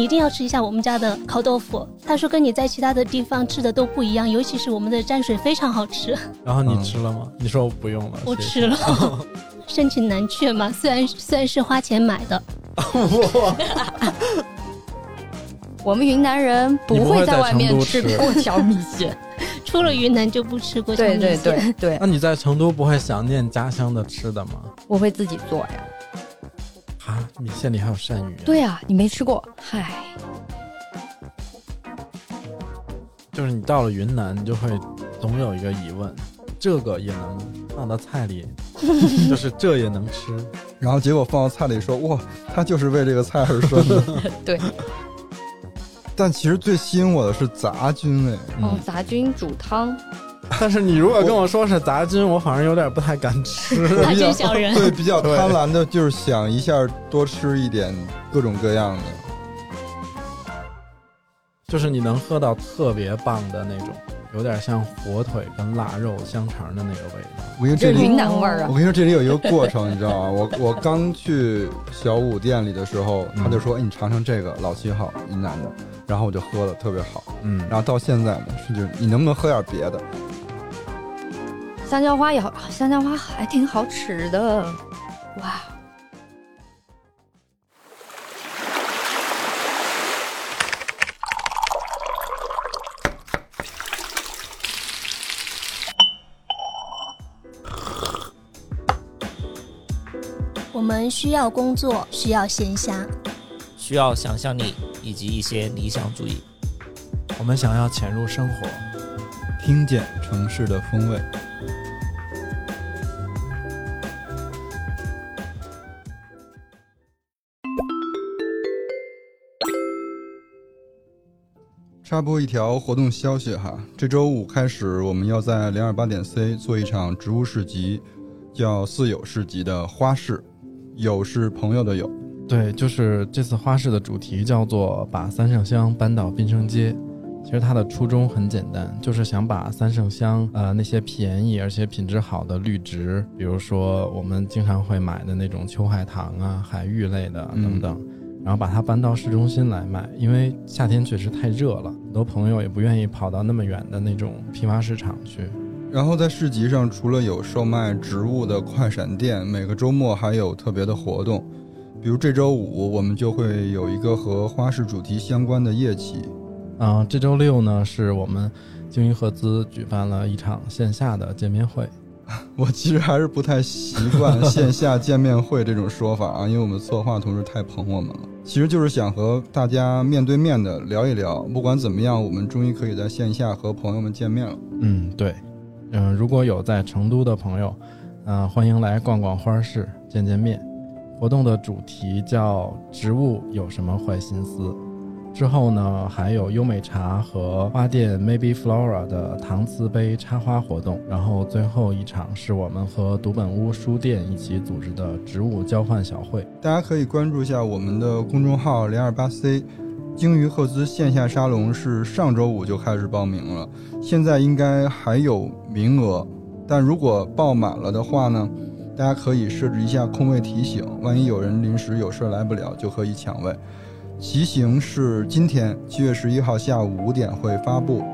你一定要吃一下我们家的烤豆腐。他说跟你在其他的地方吃的都不一样，尤其是我们的蘸水非常好吃。然后你吃了吗？你说我不用了，我谢谢吃了，盛情难却嘛。虽然虽然是花钱买的，我们云南人不会在外面吃吃过桥米线。出了云南就不吃过对对米线对对那，你在成都不会想念家乡的吃的吗？我会自己做呀。啊，米线里还有鳝鱼、啊。，对呀、你没吃过，嗨，就是你到了云南，你就会总有一个疑问：这个也能放到菜里，就是这也能吃。然后结果放到菜里说，哇，他就是为这个菜而生的。对，但其实最吸引我的是杂菌哎，哦嗯，，杂菌煮汤，但是你如果跟我说是杂菌，我反而有点不太敢吃。杂菌 小人。对，比较贪婪的，就是想一下多吃一点各种各样的。就是你能喝到特别棒的那种，有点像火腿跟腊肉、香肠的那个味道。我跟你说云南味儿啊我。跟你说，这里有一个过程，你知道吗？我我刚去小五店里的时候，他就说：“哎，你尝尝这个老七号云南的。”然后我就喝了，特别好。嗯，然后到现在呢，是就是你能不能喝点别的？香蕉花也好，香蕉花还挺好吃的，哇！我们需要工作，需要闲暇，需要想象力以及一些理想主义。我们想要潜入生活，听见城市的风味。插播一条活动消息哈，这周五开始，我们要在零二八点 C 做一场植物市集，叫“四友市集”的花市，友是朋友的友。对，就是这次花市的主题叫做“把三圣香搬到滨生街”。其实它的初衷很简单，就是想把三圣香呃那些便宜而且品质好的绿植，比如说我们经常会买的那种秋海棠啊、海芋类的嗯等等，然后把它搬到市中心来卖。因为夏天确实太热了，很多朋友也不愿意跑到那么远的那种批发市场去。然后在市集上，除了有售卖植物的快闪店，每个周末还有特别的活动，比如这周五我们就会有一个和花市主题相关的夜骑。啊、这周六呢是我们鲸鱼合资举办了一场线下的见面会。我其实还是不太习惯线下见面会这种说法啊，因为我们策划同事太捧我们了。其实就是想和大家面对面的聊一聊，不管怎么样，我们终于可以在线下和朋友们见面了。嗯，对，嗯、如果有在成都的朋友，嗯、欢迎来逛逛花市，见见面。活动的主题叫“植物有什么坏心思”。之后呢，还有优美茶和花店 Maybe Flora 的搪瓷杯插花活动。然后最后一场是我们和读本屋书店一起组织的植物交换小会。大家可以关注一下我们的公众号零二八 C，鲸鱼赫兹线下沙龙是上周五就开始报名了，现在应该还有名额，但如果报满了的话呢，大家可以设置一下空位提醒，万一有人临时有事来不了，就可以抢位。骑行是今天七月十一号下午五点会发布，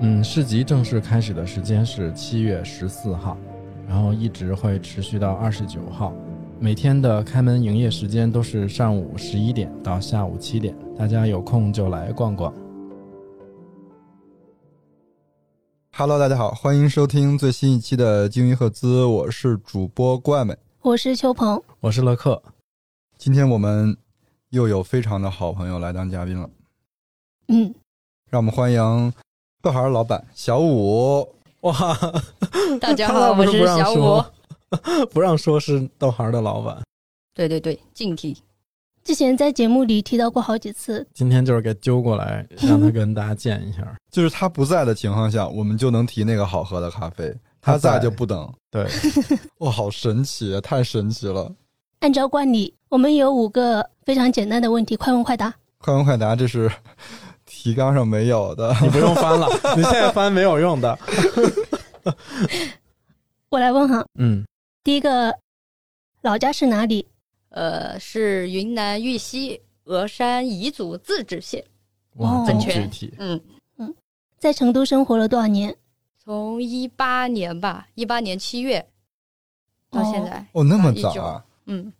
嗯，市集正式开始的时间是七月十四号，然后一直会持续到二十九号。每天的开门营业时间都是上午十一点到下午七点，大家有空就来逛逛。Hello，大家好，欢迎收听最新一期的鲸鱼赫兹，我是主播怪美。我是秋鹏，我是乐克，今天我们又有非常的好朋友来当嘉宾了，嗯，让我们欢迎豆孩儿老板小五。哇，大家好，我是小五。不让说是豆孩的老板，对对对，敬体。之前在节目里提到过好几次，今天就是给揪过来，让他跟大家见一下。就是他不在的情况下，我们就能提那个好喝的咖啡；他他在在就不等。对，哇，好神奇，啊太神奇了！按照惯例，我们有五个非常简单的问题，快问快答。快问快答，这是提纲上没有的。你不用翻了，你现在翻没有用的。我来问哈，嗯，第一个，老家是哪里？呃，是云南玉溪峨山彝族自治县。哇，哦这么很具体。嗯嗯，在成都生活了多少年？从一八年吧，一八年七月到现在，哦，那么19早啊？嗯，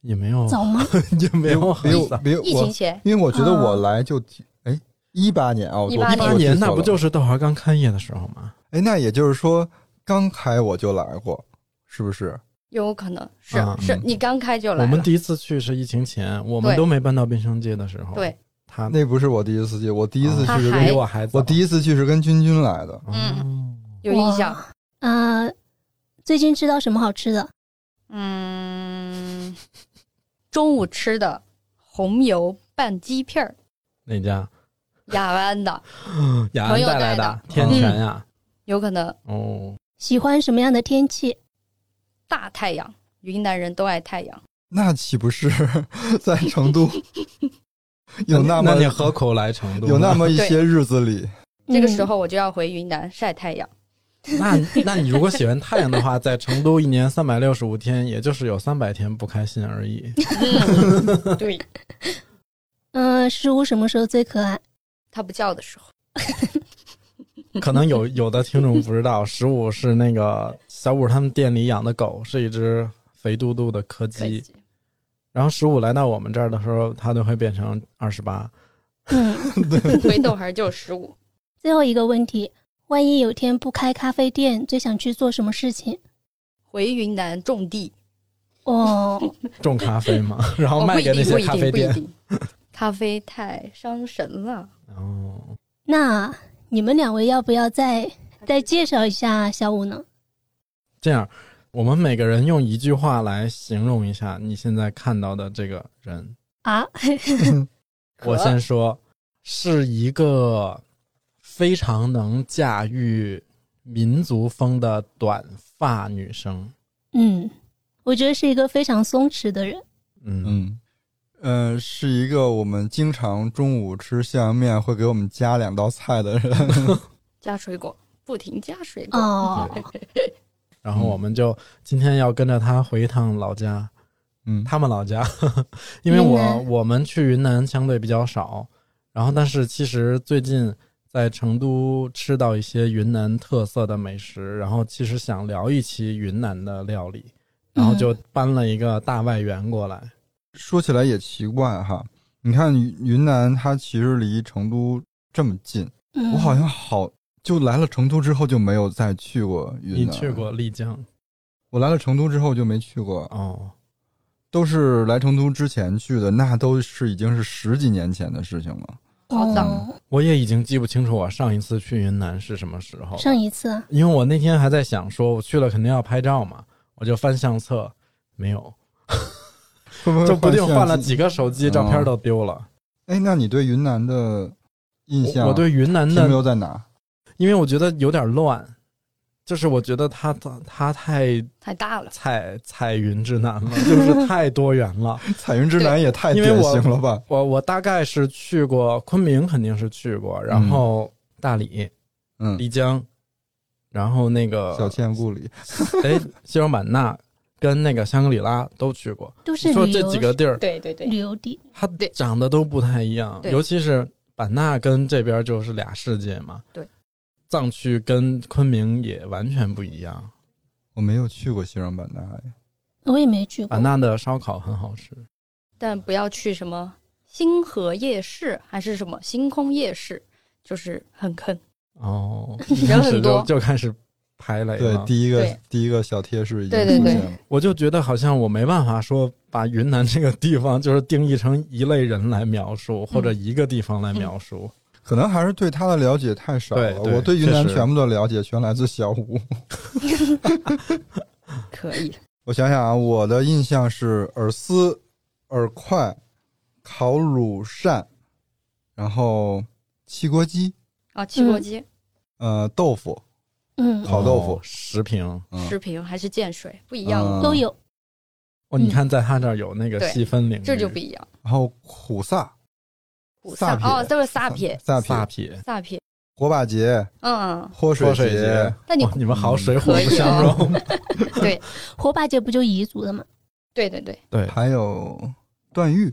也没有，早吗？也没有没有没有。疫情前因为我觉得我啊来就哎一八年啊，我18一八年年那不就是是豆花刚开业的时候吗？哎？那也就是说刚开我就来过，是不是？有可能是、啊是嗯你刚开就来，我们第一次去是疫情前，我们都没搬到滨生街的时候。对，他那不是我第一次去，我第一次啊去是跟比我还早。我第一次去是跟君君来的。嗯，有印象。哇。啊、最近吃到什么好吃的？嗯，中午吃的红油拌鸡片儿，哪家？雅安的，雅安朋友带来的天全呀。有可能哦，喜欢什么样的天气？大太阳，云南人都爱太阳。那岂不是 在成都 有那么那你何苦来成都？有那么一些日子里，嗯这个时候我就要回云南晒太阳。那那你如果喜欢太阳的话，在成都一年三百六十五天，也就是有三百天不开心而已。嗯，对，嗯、十五什么时候最可爱？它不叫的时候，可能有有的听众不知道，十五是那个小五他们店里养的狗，是一只肥嘟嘟的柯可基。然后十五来到我们这儿的时候，它就会变成二十八。嗯，回豆还就十五，最后一个问题，万一有天不开咖啡店，最想去做什么事情？回云南种地，哦，种咖啡嘛，然后卖给那些不一定，咖啡店。不一定。咖啡太伤神了。哦，那你们两位要不要再再介绍一下小五呢？这样，我们每个人用一句话来形容一下你现在看到的这个人。啊，我先说，是一个非常能驾驭民族风的短发女生。嗯，我觉得是一个非常松弛的人。嗯，嗯，呃，是一个我们经常中午吃象阳面会给我们加两道菜的人。加水果，不停加水果。哦，然后我们就今天要跟着他回一趟老家，嗯，他们老家，因为我我们去云南相对比较少，然后但是其实最近在成都吃到一些云南特色的美食，然后其实想聊一期云南的料理，然后就搬了一个大外援过来。说起来也奇怪哈，你看云云南它其实离成都这么近，嗯我好像好就来了成都之后就没有再去过云南。你去过？丽江？我来了成都之后就没去过，哦，都是来成都之前去的，那都是已经是十几年前的事情了。好早哦我也已经记不清楚我上一次去云南是什么时候。上一次啊因为我那天还在想，说我去了肯定要拍照嘛，我就翻相册，没有，就不定换了几个手机，照片都丢了。哎，那你对云南的印象？我我对云南停留的，在哪？因为我觉得有点乱，就是我觉得它它它太太大了，彩彩云之南了，就是太多元了。彩云之南也太典型了吧？我我大概是去过昆明，肯定是去过，然后大理、嗯，丽江，然后那个小倩故里，哎西双版纳跟那个香格里拉都去过。都是说这几个地儿，对对对旅游地。它长得都不太一样，尤其是版纳跟这边就是俩世界嘛。对，藏区跟昆明也完全不一样。我没有去过西双版纳哎。我也没去过版。纳的烧烤很好吃，但不要去什么星河夜市还是什么星空夜市，就是很坑。哦，人很 多就就开始排雷对，第一个第一个小贴士已经对对对出现了。我就觉得好像我没办法说把云南这个地方就是定义成一类人来描述，或者一个地方来描述。可能还是对他的了解太少了。对对我对云南全部的了解全来自小五。可以，我想想啊，我的印象是饵丝、饵块、烤乳扇，然后汽锅鸡、啊，汽锅鸡、呃豆腐，嗯，烤豆腐。哦十瓶嗯。食品还是建水不一样，嗯。都有。哦，你看在他这儿有那个细分领域，这就不一样。然后苦萨、五萨撇哦，都是萨撇，萨萨撇、撇。萨撇，火把节、嗯，泼泼水节节，那你哇你们好水火不相哦容。对 火把节不就彝族的吗？对对对，对，还有段誉，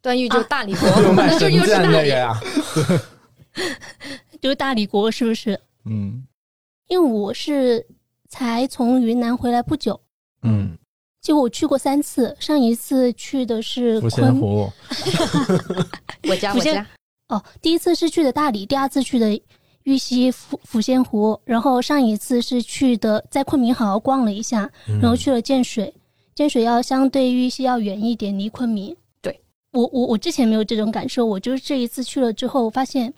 段誉就大理国，就卖那就又是大理。那个呀。就是大理国是不是？嗯，因为我是才从云南回来不久，嗯，结果我去过三次，上一次去的是抚仙昆湖，我家福建我家，哦，第一次是去的大理，第二次去的玉溪抚抚仙湖，然后上一次是去的在昆明好好逛了一下，嗯。然后去了建水，建水要相对玉溪要远一点，离昆明。对。我我我之前没有这种感受，我就是这一次去了之后，我发现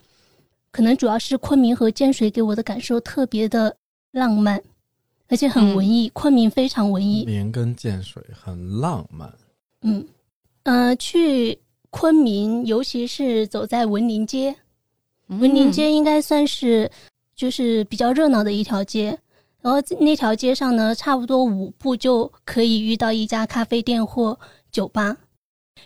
可能主要是昆明和建水给我的感受特别的浪漫，而且很文艺，昆明非常文艺。林跟建水很浪漫。嗯，呃，去昆明，尤其是走在文林街，文林街应该算是就是比较热闹的一条街。然后那条街上呢，差不多五步就可以遇到一家咖啡店或酒吧。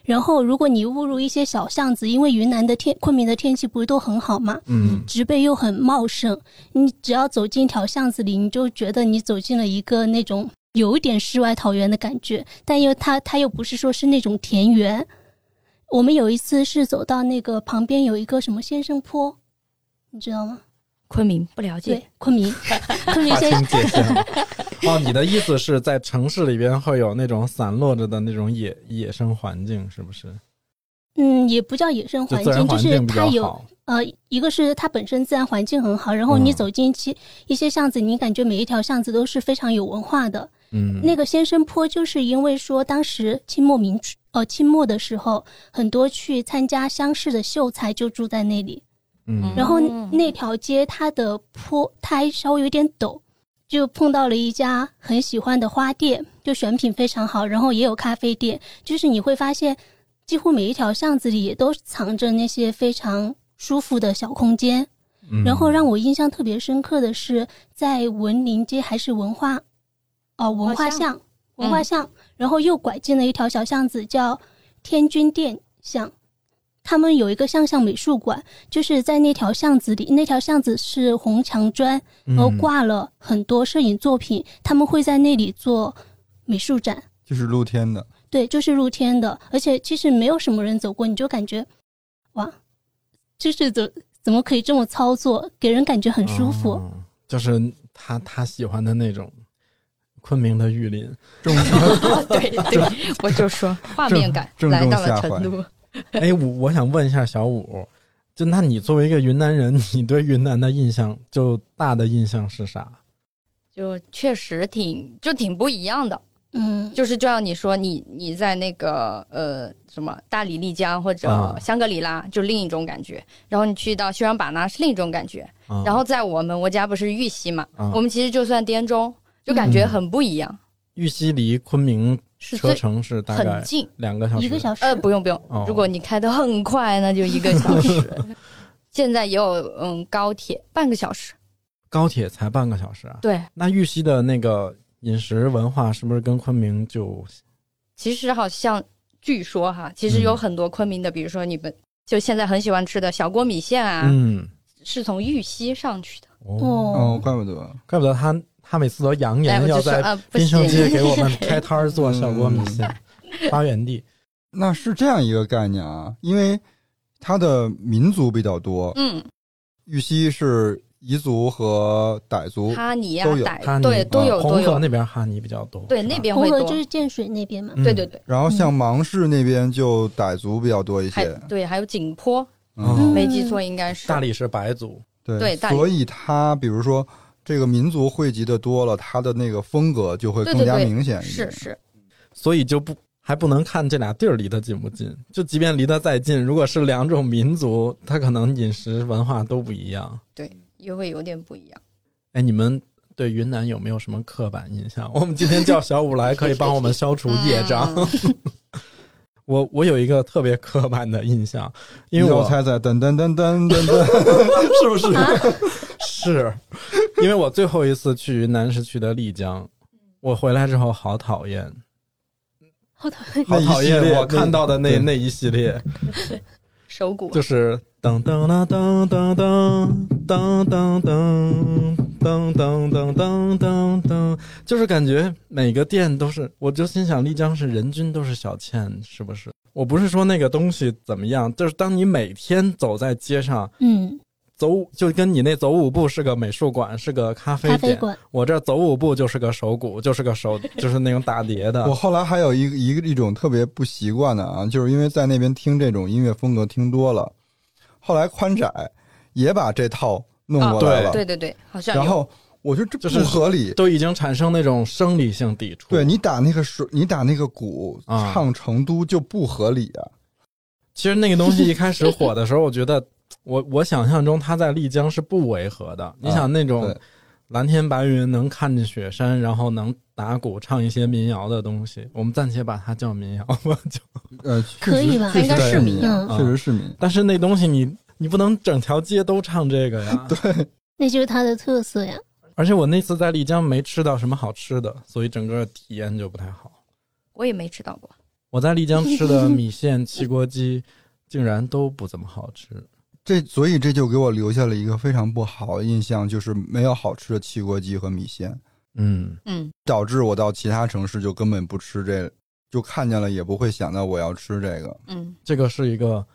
然后，如果你误入一些小巷子，因为云南的天、昆明的天气不是都很好嘛，嗯植被又很茂盛，你只要走进一条巷子里，你就觉得你走进了一个那种有一点世外桃源的感觉，但又它它又不是说是那种田园。我们有一次是走到那个旁边有一个什么先生坡，你知道吗？昆明不了解，，昆明，昆明先划清界限了。哦，你的意思是在城市里边会有那种散落着的那种野野生环境，是不是？嗯，也不叫野生环境，就是它有。呃，一个是它本身自然环境很好，然后你嗯走进去一些巷子，你感觉每一条巷子都是非常有文化的。嗯，那个先生坡就是因为说当时清末民初呃清末的时候，很多去参加乡试的秀才就住在那里，嗯，然后嗯那条街它的坡它还稍微有点陡。就碰到了一家很喜欢的花店，就选品非常好，然后也有咖啡店，就是你会发现，几乎每一条巷子里也都藏着那些非常舒服的小空间。嗯然后让我印象特别深刻的是，在文林街还是文化，哦文化巷巷，文化巷，然后又拐进了一条小巷子，叫天君殿巷。他们有一个象象美术馆，就是在那条巷子里，那条巷子是红墙砖，然后嗯挂了很多摄影作品，他们会在那里做美术展。就是露天的，对，就是露天的，而且其实没有什么人走过，你就感觉，哇，就是怎怎么可以这么操作，给人感觉很舒服。哦就是他他喜欢的那种昆明的玉林。对对，我就说画面感来到了成都。哎，我我想问一下小五，就那你作为一个云南人，你对云南的印象就大的印象是啥？就确实挺就挺不一样的，嗯，就是就像你说，你你在那个呃什么大理、丽江或者啊。香格里拉，就另一种感觉。然后你去到西双版纳是另一种感觉。啊。然后在我们我家不是玉溪嘛，啊。我们其实就算滇中，就感觉很不一样，玉溪离昆明车是最程是大概很近。两个小时，一个小时，呃，不用不用哦，如果你开得很快，那就一个小时。现在也有嗯高铁，半个小时。高铁才半个小时啊。对，那玉溪的那个饮食文化是不是跟昆明就其实好像据说哈，其实有嗯很多昆明的，比如说你们就现在很喜欢吃的小锅米线啊，嗯是从玉溪上去的。哦，哦哦，，怪不得，怪不得他他每次都扬哎，言要在滨行盛，街给我们 开摊儿做小锅米线，发源地。那是这样一个概念啊，因为它的民族比较多，嗯，玉溪是彝族和傣族，哈尼呀都有傣哈尼对都有啊红河都有，那边哈尼比较多，对那边会多红河就，是建水那边嘛。嗯。对对对，然后像芒市那边就傣族比较多一些，对还有景颇，嗯。没记错应该是大理是白族，对对所以它比如说这个民族汇集的多了，它的那个风格就会更加明显一点。是是，所以就不还不能看这俩地儿离得近不近，就即便离得再近，如果是两种民族，它可能饮食文化都不一样。对，也会有点不一样。哎，你们对云南有没有什么刻板印象？我们今天叫小五来，可以帮我们消除业障。嗯 我我有一个特别刻板的印象，因为我猜猜，噔噔噔噔噔噔，是不是？是，因为我最后一次去云南是去的丽江，我回来之后好讨厌，好讨厌。好讨厌我看到的那那一系列，手鼓就是噔噔啦噔噔噔噔噔噔噔噔噔噔噔噔，就是感觉每个店都是，我就心想丽江是人均都是小倩，是不是？我不是说那个东西怎么样，就是当你每天走在街上，嗯，走就跟你那走五步是个美术馆，是个咖啡店，啡馆，我这走五步就是个手鼓，就是个手，就是那种打碟的我。后来还有一个一个一种特别不习惯的啊，就是因为在那边听这种音乐风格听多了，后来宽窄也把这套弄过来了，对对对，好像然后我觉得这就是不合理。都已经产生那种生理性抵触。对你打那个手，你打那个鼓啊唱成都就不合理啊！其实那个东西一开始火的时候，我觉得我我想象中他在丽江是不违和的。你想那种蓝天白云，能看见雪山，然后能打鼓唱一些民谣的东西，我们暂且把它叫民谣吧。就 呃，可以吧应该是民谣嗯确实是民。但是那东西你你不能整条街都唱这个呀。对。那就是它的特色呀。而且我那次在丽江没吃到什么好吃的，所以整个体验就不太好。我也没吃到过。我在丽江吃的 米线、汽锅鸡，竟然都不怎么好吃。这所以这就给我留下了一个非常不好的印象，就是没有好吃的汽锅鸡和米线，嗯，嗯，导致我到其他城市就根本不吃这，就看见了也不会想到我要吃这个。嗯，这个是一个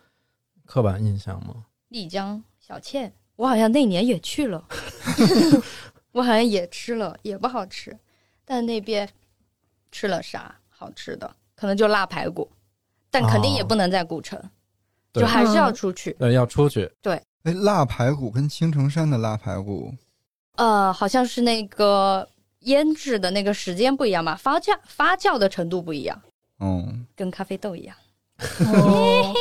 刻板印象吗？丽江小倩，我好像那年也去了，我好像也吃了，也不好吃。但那边吃了啥好吃的？可能就辣排骨，但肯定也哦不能在古城，对就还是要出去。对，要出去。对。哎，腊排骨跟青城山的腊排骨，呃，好像是那个腌制的那个时间不一样吧，发酵发酵的程度不一样，嗯，跟咖啡豆一样。哦，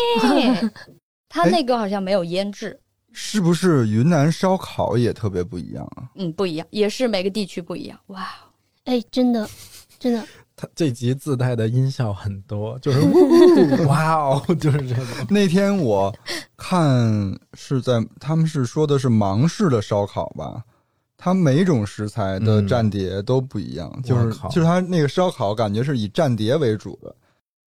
它那个好像没有腌制，是不是云南烧烤也特别不一样啊？嗯，不一样，也是每个地区不一样。哇，哎，真的，真的，它这集自带的音效很多，就是呜哇哦，就是这种。那天我看是在他们是说的是芒市的烧烤吧，它每种食材的嗯蘸碟都不一样，就是靠就是它那个烧烤感觉是以蘸碟为主的。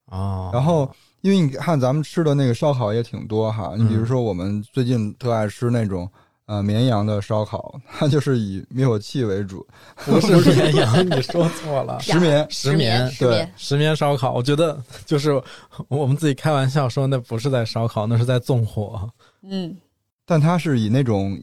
啊，然后因为你看咱们吃的那个烧烤也挺多哈，你比如说我们最近特爱吃那种呃绵阳的烧烤，它就是以灭火器为主，不是绵阳，你说错了。石棉石棉对石棉，烧烤，我觉得就是我们自己开玩笑说，那不是在烧烤，那是在纵火。嗯，但它是以那种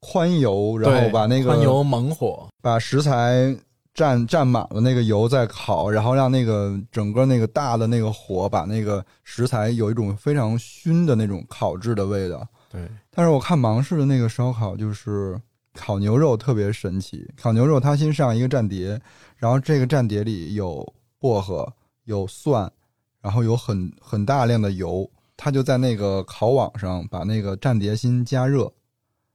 宽油，然后把那个宽油猛火，把食材蘸蘸满了那个油再烤，然后让那个整个那个大的那个火把那个食材有一种非常熏的那种烤制的味道。对，但是我看芒市的那个烧烤，就是烤牛肉特别神奇。烤牛肉它先上一个蘸碟，然后这个蘸碟里有薄荷、有蒜，然后有很很大量的油，它就在那个烤网上把那个蘸碟先加热，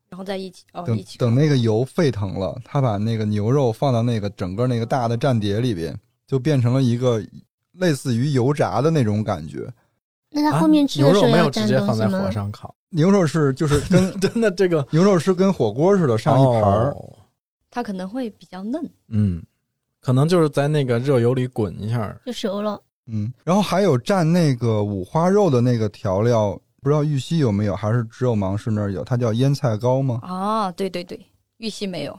然后在一起哦，等一起等那个油沸腾了，他把那个牛肉放到那个整个那个大的蘸碟里边，就变成了一个类似于油炸的那种感觉。那他后面吃的时候啊牛肉没有直接放在？火上烤，牛肉是就是 跟真的这个牛肉是跟火锅似的上一盘儿，哦它可能会比较嫩。嗯，可能就是在那个热油里滚一下，就熟了。嗯，然后还有蘸那个五花肉的那个调料，不知道玉溪有没有，还是只有芒市那儿有？它叫腌菜糕吗？啊，对对对，玉溪没有。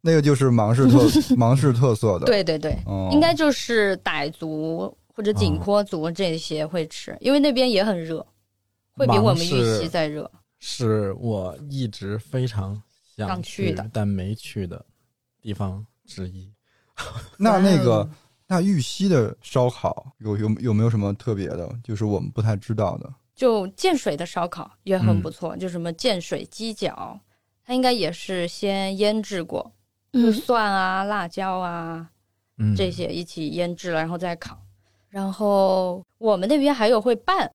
那个就是芒市特 芒市特色的。，对对对，哦、应该就是傣族或者景颇族这些会吃，因为那边也很热，会比我们玉溪再热。是我一直非常想想去的但没去的地方之一。那那个那玉溪的烧烤有有有没有什么特别的？就是我们不太知道的。就建水的烧烤也很嗯不错，就什么建水鸡脚，它应该也是先腌制过，就嗯，蒜啊、辣椒啊嗯，这些一起腌制了，然后再烤。然后我们那边还有会拌，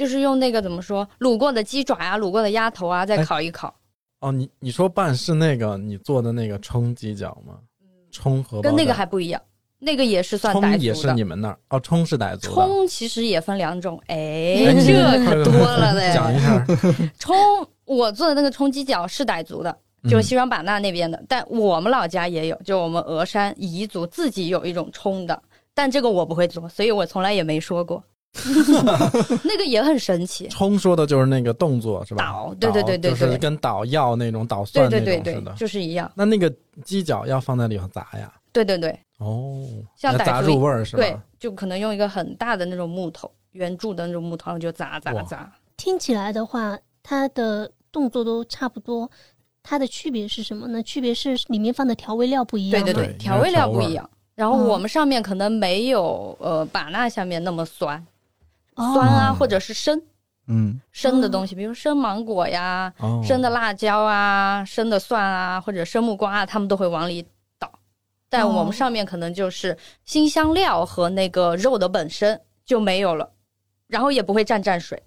就是用那个怎么说卤过的鸡爪啊、卤过的鸭头啊，再哎烤一烤，哦，你你说拌是那个你做的那个冲鸡脚吗？冲和跟那个还不一样，那个也是算傣族的也是你。们那儿哦，冲是傣族的。葱其实也分两种，哎，这可多了嘞。讲一下，冲，我做的那个冲鸡脚是傣族的，嗯就是西双版纳那边的，但我们老家也有，就我们峨山彝族自己有一种冲的，但这个我不会做，所以我从来也没说过。那个也很神奇。冲说的就是那个动作是吧？捣对对对对就是跟捣药那种捣对蒜那对对对种似的，。就是一样。那那个鸡脚要放在里头砸呀？对对对哦，像要炸傣族入味儿是吧对？，就可能用一个很大的那种木头，圆柱的那种木头，然后就砸砸砸。听起来的话，它的动作都差不多，它的区别是什么呢？区别是里面放的调味料不一样。对对对调味料不一样。然后嗯我们上面可能没有呃把那下面那么酸，哦酸啊哦或者是生嗯，生的东西，比如生芒果呀、哦，生的辣椒啊、生的蒜啊，或者生木瓜啊，他们都会往里倒。但我哦们上面可能就是新香料和那个肉的本身就没有了，然后也不会蘸蘸水，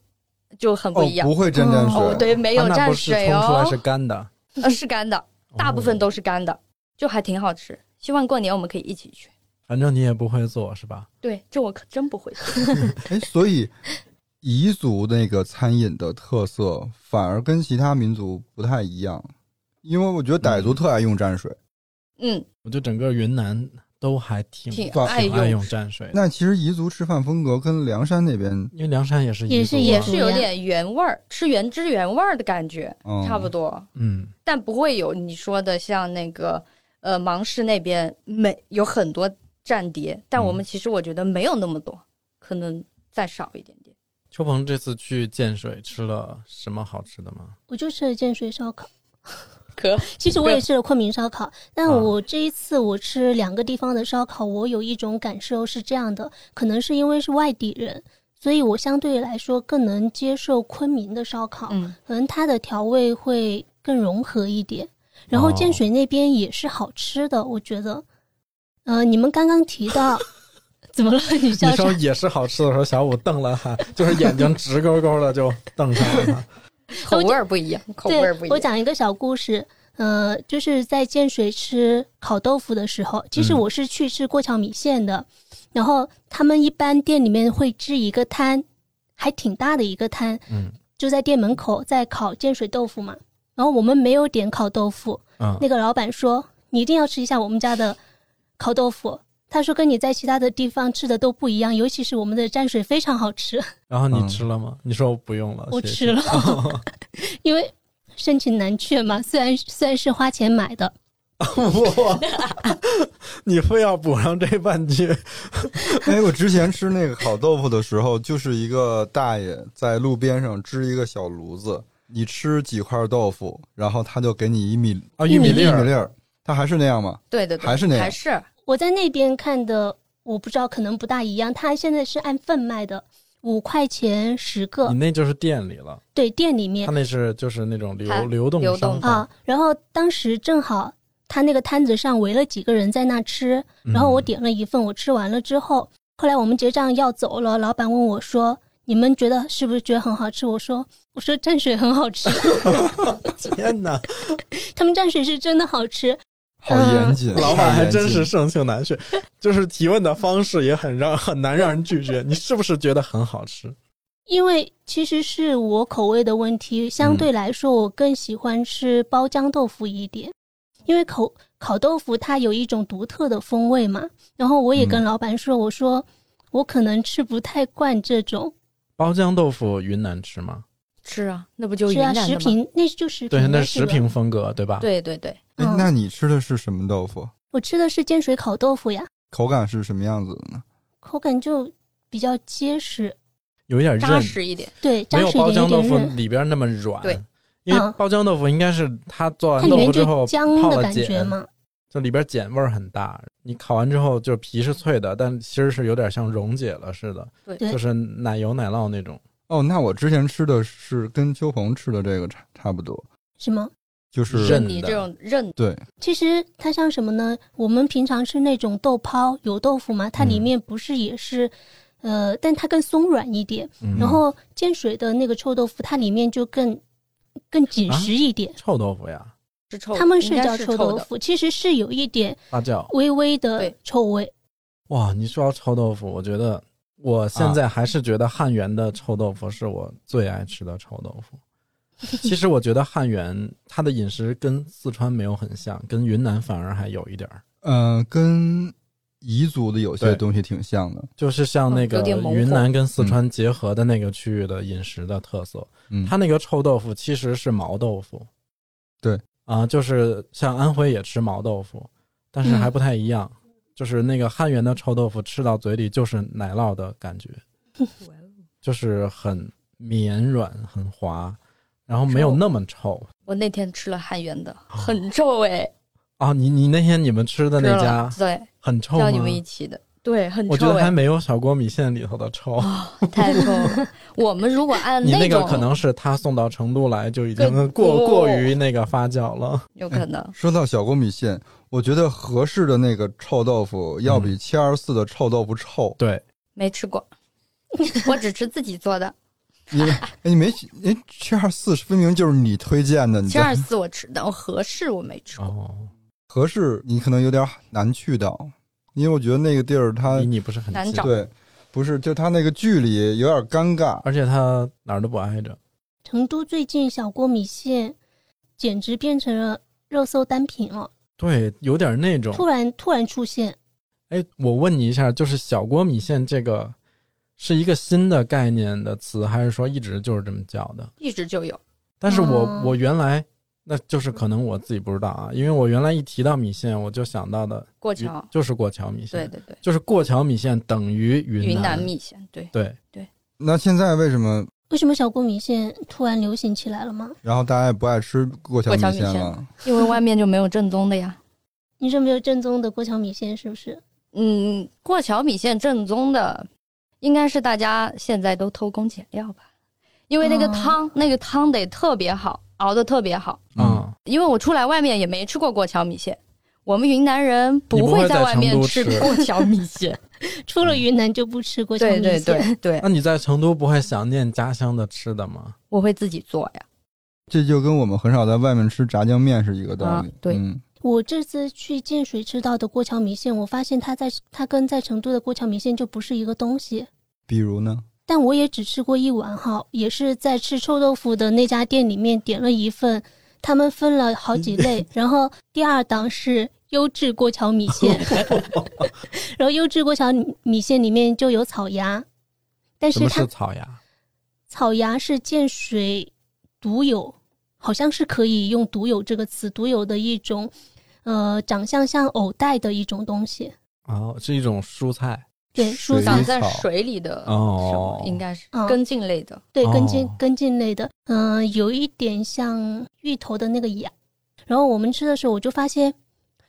就很不哦一，样。不会沾沾水。哦，对，没有蘸啊那不是水哦冲出来是，干的，呃，是干的，大部分哦都是干的，就还挺好吃。希望过年我们可以一起去。反正你也不会做是吧？对，这我可真不会做。哎，所以彝族那个餐饮的特色反而跟其他民族不太一样，因为我觉得傣族特爱用蘸水。嗯，我觉得整个云南都还挺挺爱挺爱用用蘸水，那其实彝族吃饭风格跟凉山那边，因为凉山也是啊也是也是有点原味儿，吃原汁原味儿的感觉，嗯，差不多。嗯，但不会有你说的像那个呃芒市那边没有很多蘸碟，但我们其实我觉得没有那么多，可能再少一点点。秋鹏这次去建水吃了什么好吃的吗？我就吃了建水烧烤。可其实我也吃了昆明烧烤，但啊我这一次我吃两个地方的烧烤，我有一种感受是这样的，可能是因为是外地人，所以我相对来说更能接受昆明的烧烤，嗯，可能它的调味会更融合一点。然后哦建水那边也是好吃的，我觉得。呃，你们刚刚提到，怎么了？你笑啥你说？也是好吃的时候，小五瞪了哈，就是眼睛直勾勾的就瞪上了他。口味儿不一样，口味儿不一样。我讲一个小故事。呃，就是在建水吃烤豆腐的时候，其实嗯我是去吃过桥米线的，然后他们一般店里面会支一个摊，还挺大的一个摊，嗯就在店门口在烤建水豆腐嘛。然后我们没有点烤豆腐，嗯那个老板说你一定要吃一下我们家的烤豆腐。他说跟你在其他的地方吃的都不一样，尤其是我们的蘸水非常好吃。然后你嗯吃了吗？你说我不用了，我吃了，因为盛情难却嘛。虽然虽然是花钱买的，哇，你非要补上这半句，哎，我之前吃那个烤豆腐的时候，就是一个大爷在路边上支一个小炉子，你吃几块豆腐，然后他就给你一米啊，玉米粒儿，他还是那样吗？对对对，还是那样还是我在那边看的，我不知道可能不大一样。他现在是按份卖的，五块钱十个你，那就是店里了，对，店里面他那是就是那种流流动流动啊。然后当时正好他那个摊子上围了几个人在那吃，然后我嗯点了一份，我吃完了之后，后来我们结账要走了，老板问我说：“你们觉得是不是觉得很好吃？”我说：“我说蘸水很好吃，天哪，他们蘸水是真的好吃。好严谨，老板还真是盛情难却，就是提问的方式也很让很难让人拒绝。你是不是觉得很好吃？因为其实是我口味的问题，相对来说，我更喜欢吃包浆豆腐一点，因为口烤豆腐它有一种独特的风味嘛。然后我也跟嗯老板说，我说我可能吃不太惯这种，包浆豆腐云南吃吗？吃啊，那不就是云啊，南的吗？食品那就食品对，那是食品风格，对吧？，对对对，哎嗯，那你吃的是什么豆腐？我吃的是煎水烤豆腐呀，口感是什么样子的呢？口感就比较结实，有一点扎，实一点。对，没有扎实一点，有包浆豆腐，里边那么软。对，因为嗯包浆豆腐应该是它做完豆它里面就腐之后浆泡了的感觉碱，嘛。就里边碱味儿很大。你烤完之后，就皮是脆的，但其实是有点像溶解了似的，对对就是奶油奶酪那种。哦，那我之前吃的是跟秋鹏吃的这个差差不多，是吗？就是你这种韧对，其实它像什么呢？我们平常吃那种豆泡油豆腐嘛，它里嗯面不是也是，呃，但它更松软一点。嗯然后煎水的那个臭豆腐，它里面就更更紧啊实一点。臭豆腐呀，是臭的，他们是叫臭豆腐，其实是有一点发酵。微微的臭味。哇，你说到臭豆腐，我觉得我现在还是觉得汉源的臭豆腐是我最爱吃的臭豆腐。其实我觉得汉源它的饮食跟四川没有很像，跟云南反而还有一点儿。呃，跟彝族的有些东西挺像的。就是像那个云南跟四川结合的那个区域的饮食的特色。嗯，它那个臭豆腐其实是毛豆腐，对啊，就是像安徽也吃毛豆腐，但是还不太一样，就是那个汉源的臭豆腐吃到嘴里就是奶酪的感觉，就是很绵软很滑，然后没有那么臭我那天吃了汉源的，很臭哎，啊。你你那天你们吃的那家对，很臭吗叫你？们一起的，对，很臭我觉得还没有小锅米线里头的臭。太臭了。我们如果按你那个，可能是他送到成都来就已经过哦过于那个发酵了。有可能，说到小锅米线，我觉得合适的那个臭豆腐要比七二四的臭豆腐臭。对，没吃过，我只吃自己做的。你哎，你没哎，七二四分明就是你推荐的，你七二四我吃，的我合适我没吃过。哦，合适你可能有点难去到，因为我觉得那个地儿它离你不是很难找对，不是就它那个距离有点尴尬。而且它哪儿都不挨着。成都最近小锅米线简直变成了热搜单品了，对，有点那种。突然突然出现，哎，我问你一下，就是小锅米线这个是一个新的概念的词，还是说一直就是这么叫的？一直就有，但是我、哦我原来那就是可能我自己不知道啊，因为我原来一提到米线，我就想到的过桥，就是过桥米对线，对对对，就是过桥米线等于云云南南米线，对对，对，那现在为什么？为什么小锅米线突然流行起来了吗？然后大家也不爱吃过桥米线了？因为外面就没有正宗的呀。你这没有正宗的过桥米线是不是？嗯，过桥米线正宗的，应该是大家现在都偷工减料吧，因为那个哦汤，那个汤得特别好，熬的特别好。嗯、因为我出来外面也没吃过过桥米线，我们云南人不会会在外面吃吃过桥米线。出了云南就不吃过桥米对线。对对对，那你在成都不会想念家乡的吃的吗？我会自己做呀。这就跟我们很少在外面吃炸酱面是一个道理。啊对嗯，我这次去建水吃到的过桥米线，我发现它在它跟在成都的过桥米线就不是一个东西。比如呢？但我也只吃过一碗哈，也是在吃臭豆腐的那家店里面点了一份，他们分了好几类，然后第二档是优质过桥米线，然后优质过桥米线里面就有草芽，但是它是草芽？草芽是建水独有，好像是可以用“独有”这个词，独有的一种，呃，长相像藕带的一种东西。哦，是一种蔬菜。对，水蔬菜，长在水里的哦应该是嗯根茎类的。对，根茎哦根茎类的，嗯、有一点像芋头的那个芽。然后我们吃的时候，我就发现，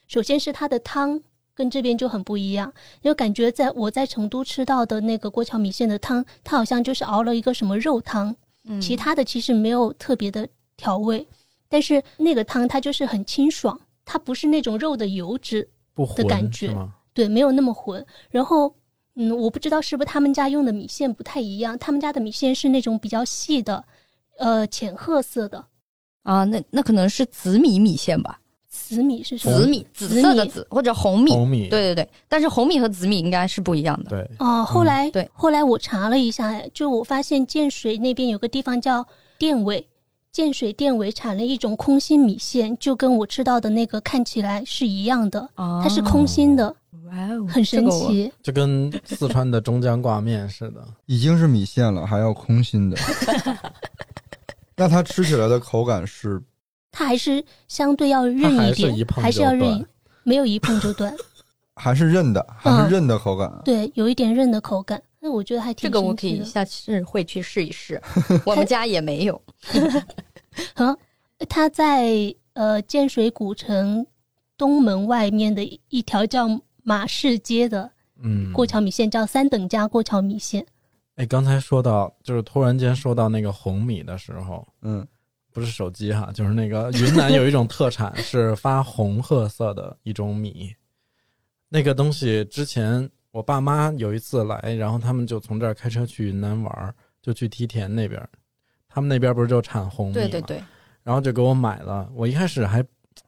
首先是它的汤跟这边就很不一样，就感觉在我在成都吃到的那个过桥米线的汤，它好像就是熬了一个什么肉汤，嗯其他的其实没有特别的调味，但是那个汤它就是很清爽，它不是那种肉的油脂，不浑感觉？对，没有那么浑。然后，嗯，我不知道是不是他们家用的米线不太一样，他们家的米线是那种比较细的，呃，浅褐色的啊，那那可能是紫米米线吧，紫米是什么？紫米紫色的紫或者红米。红米。对对对，但是红米和紫米应该是不一样的。对哦，后来、对后来我查了一下，就我发现建水那边有个地方叫店尾，建水店尾产了一种空心米线，就跟我吃到的那个看起来是一样的，哦它是空心的，哇哦，很神这个我奇。就跟四川的中江挂面似的。已经是米线了，还要空心的。那它吃起来的口感是它还是相对要韧一点，是一碰还是要韧，没有一碰就断。还是韧的，还嗯是韧的口感。对，有一点韧的口感，那我觉得还挺这个我可以下次会去试一试，我们家也没有。啊，它在呃建水古城东门外面的一条叫马市街的嗯，过桥米线，叫三等家过桥米线。哎，刚才说到，就是突然间说到那个红米的时候，嗯，不是手机哈，就是那个云南有一种特产是发红褐色的一种米，那个东西之前我爸妈有一次来，然后他们就从这儿开车去云南玩儿，就去梯田那边儿，他们那边不是就产红米嘛，对对对，然后就给我买了。我一开始还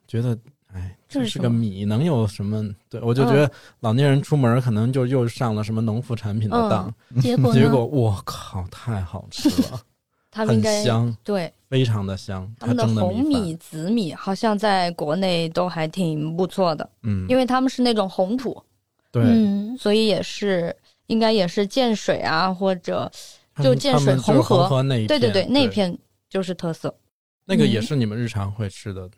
觉得，哎，这是个米，能有什么？对我就觉得老年人出门可能就又上了什么农副产品的当，结果 呢？结果我靠，太好吃了，很他们应该香，对非常的香。他们的红米米、紫米好像在国内都还挺不错的，嗯，因为他们是那种红土，对，嗯，所以也是应该也是建水啊，或者就建水红河那一对对对，那一片就是特色。那个也嗯是你们日常会吃的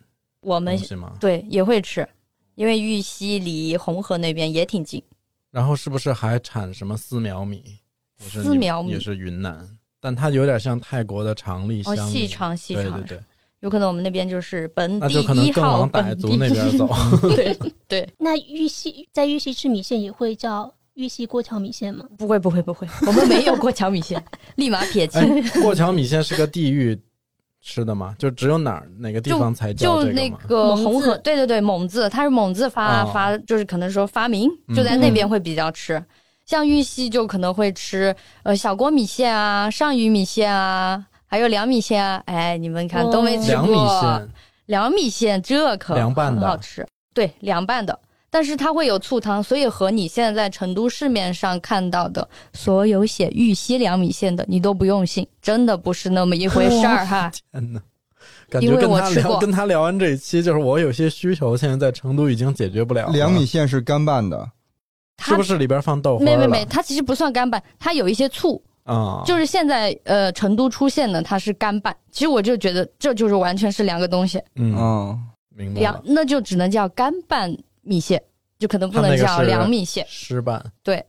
我们？对也会吃，因为玉溪离红河那边也挺近。然后是不是还产什么丝苗米？丝苗米也是云南，但它有点像泰国的长粒哦，香米。细长细长对对，对，有可能我们那边就是本地那就可能一号更往傣本地族那边走。对对，那玉溪在玉溪吃米线也会叫玉溪过桥米线吗？不会不会不会，我们没有过桥米线，立马撇清。哎，过桥米线是个地域吃的吗？就只有哪儿哪个地方才叫就那个蒙红河，自对对对，蒙自，它是蒙自发、哦发，就是可能说发明，嗯就在那边会比较吃。像玉溪就可能会吃呃小锅米线啊、上虞米线啊，还有凉米线啊。哎，你们看哦都没吃过凉米线，凉米线这可凉拌的很好吃，对，凉拌的。但是它会有醋汤，所以和你现在在成都市面上看到的所有写玉溪凉米线的，你都不用信，真的不是那么一回事儿哈。天呐，感因为觉跟他聊我吃过跟他聊完这一期，就是我有些需求，现在在成都已经解决不了了。凉米线是干拌的，它是不是里边放豆花？没没没，它其实不算干拌，它有一些醋，啊，就是现在呃成都出现的它是干拌。其实我就觉得这就是完全是两个东西，嗯，哦，凉明白了。那就只能叫干拌米线，就可能不能叫凉米线。湿拌，对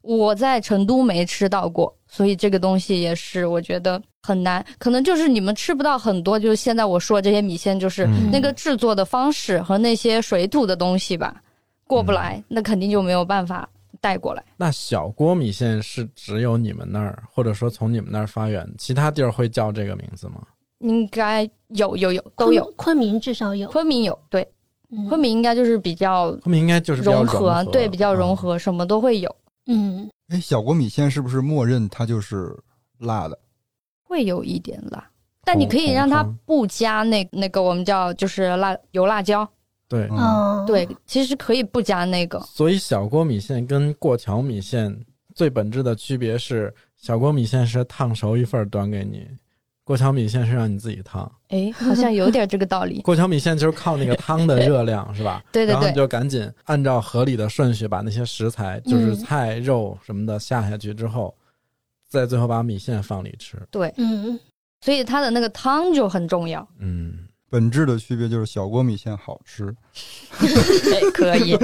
我在成都没吃到过，所以这个东西也是我觉得很难，可能就是你们吃不到很多，就是现在我说这些米线，就是嗯那个制作的方式和那些水土的东西吧，过不来，那肯定就没有办法带过来。那小锅米线是只有你们那儿，或者说从你们那儿发源，其他地儿会叫这个名字吗？应该有有有都有，昆昆明至少有。昆明有，对，嗯昆明应该就是比较昆明应该就是融合，对，比较融嗯合，什么都会有，嗯，哎，小锅米线是不是默认它就是辣的？会有一点辣。但你可以让它不加那那个我们叫就是辣油辣椒，对。嗯，哦，对，其实可以不加那个。所以小锅米线跟过桥米线最本质的区别是，小锅米线是烫熟一份端给你，过桥米线是让你自己烫。哎，好像有点这个道理。过桥米线就是靠那个汤的热量，是吧？对 对对然后你对，就赶紧按照合理的顺序把那些食材，就是嗯菜、肉什么的下下去之后，再最后把米线放里吃。对，嗯，所以它的那个汤就很重要。嗯，本质的区别就是小锅米线好吃。对，可以。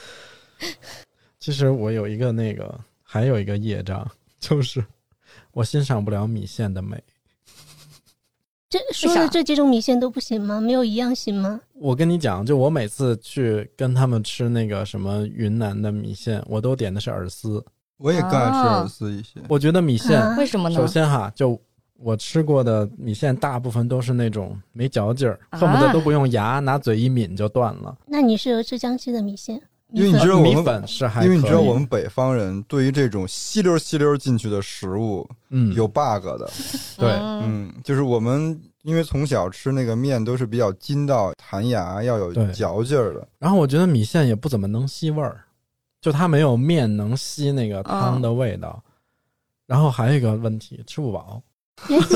其实我有一个那个，还有一个业障，就是我欣赏不了米线的美。这说的这几种米线都不行吗？没有一样行吗？我跟你讲，就我每次去跟他们吃那个什么云南的米线，我都点的是饵丝。我也更爱吃啊饵丝一些。我觉得米线，啊为什么呢首？先哈，就我吃过的米线，大部分都是那种没嚼劲儿，啊恨不得都不用牙，拿嘴一抿就断了。那你适合吃江西的米线，因为你米粉米知道我们粉是还因为你知道可以我们北方人对于这种吸溜吸溜进去的食物嗯有 bug 的，对嗯嗯，就是我们因为从小吃那个面都是比较筋道、弹牙，要有对嚼劲儿的。然后我觉得米线也不怎么能吸味儿，就它没有面能吸那个汤的味道。然后还有一个问题，吃不饱。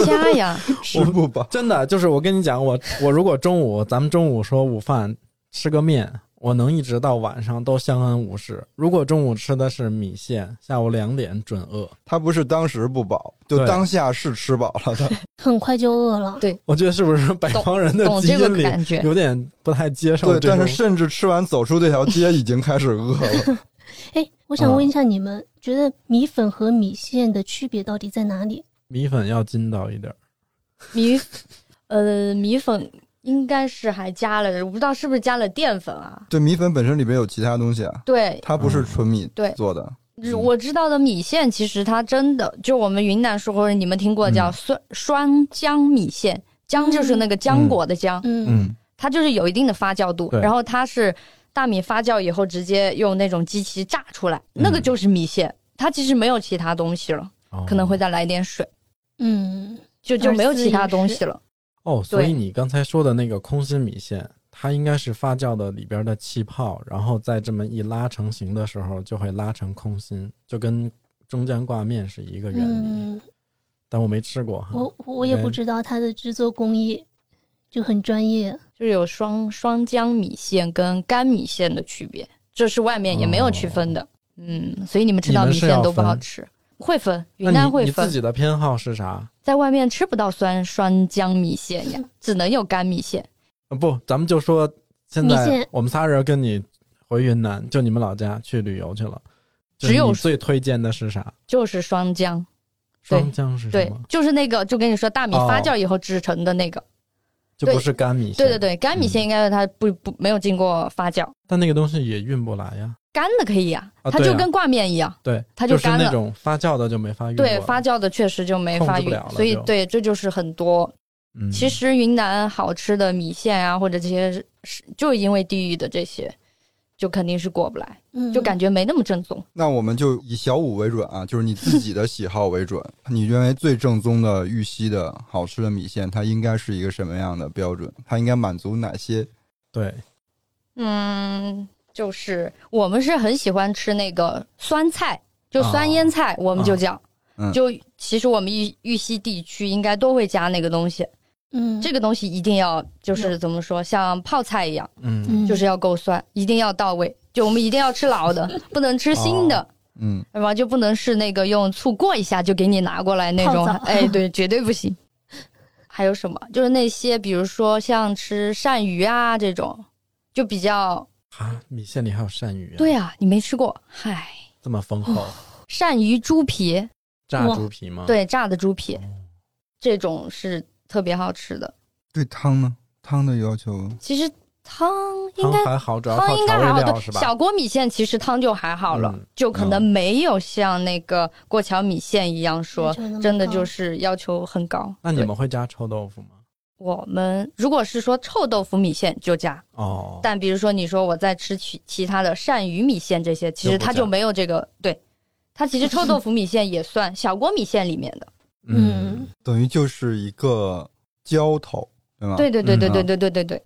加呀，吃不饱，真的就是我跟你讲，我我如果中午咱们中午说午饭吃个面，我能一直到晚上都相安无事。如果中午吃的是米线，下午两点准饿。他不是当时不饱，就当下是吃饱了的。很快就饿了。对我觉得是不是北方人的基因里感觉。有点不太接受对，但是甚至吃完走出这条街已经开始饿了。哎，我想问一下，你们觉得米粉和米线的区别到底在哪里？米粉要筋道一点儿。米，呃，米粉应该是还加了，我不知道是不是加了淀粉啊？对，米粉本身里边有其他东西啊，对，它不是纯米对做的。是我知道的米线，其实它真的就我们云南说或者你们听过叫酸酸浆米线，浆就是那个浆果的浆，嗯。嗯，它就是有一定的发酵度，然后它是大米发酵以后直接用那种机器榨出来，那个就是米线，它其实没有其他东西了，哦可能会再来点水，嗯，就就没有其他东西了。哦，所以你刚才说的那个空心米线，它应该是发酵的里边的气泡，然后再这么一拉成型的时候，就会拉成空心，就跟中间挂面是一个原理。嗯，但我没吃过哈。我我也不知道它的制作工艺，就很专业。就是有双双浆米线跟干米线的区别，这是外面也没有区分的。嗯，所以你们吃到米线都不好吃，会分，云南你你自，己的偏好是啥？在外面吃不到酸酸浆米线呀，只能有干米线。啊不，咱们就说现在米线我们仨人跟你回云南，就你们老家去旅游去了，只有你最推荐的是啥？就是双浆，对双浆是什对么？，就是那个，就跟你说大米哦发酵以后制成的那个。对就不是干米线。对对对，干米嗯线应该是它不不没有经过发酵，但那个东西也运不来呀。干的可以呀、啊它就跟挂面一样。对，它就干了就是那种发酵的就没发育。对，发酵的确实就没法运控制不了了，所以对，这就是很多。嗯，其实云南好吃的米线啊，或者这些是，就因为地域的这些，就肯定是过不来，嗯就感觉没那么正宗。那我们就以小五为准啊，就是你自己的喜好为准。你认为最正宗的玉溪的好吃的米线，它应该是一个什么样的标准？它应该满足哪些？对，嗯，就是我们是很喜欢吃那个酸菜，就酸腌菜，我们就叫。嗯就其实我们玉玉溪地区应该都会加那个东西，嗯，这个东西一定要就是怎么说，像泡菜一样，嗯，嗯就是要够酸，一定要到位。就我们一定要吃老的，不能吃新的。嗯，对吧？就不能是那个用醋过一下就给你拿过来那种哎，对，绝对不行。还有什么？就是那些，比如说像吃鳝鱼啊这种，就比较啊，米线里还有鳝鱼、啊，对，啊，你没吃过？嗨，这么丰厚，鳝鱼猪皮，炸猪皮吗？，对，炸的猪皮，这种是特别好吃的。对汤呢？汤的要求，其实汤应汤该还好，主要汤应该还好？小锅米线其实汤就还好了，嗯就可能没有像那个过桥米线一样说真的就是要求很高。那你们会加臭豆腐吗？我们如果是说臭豆腐米线就加，哦，但比如说你说我在吃其其他的鳝鱼米线这些，其实它就没有这个，对，它其实臭豆腐米线也算 小锅米线里面的。嗯，等于就是一个浇头，对吗？对对对对嗯对对对对对，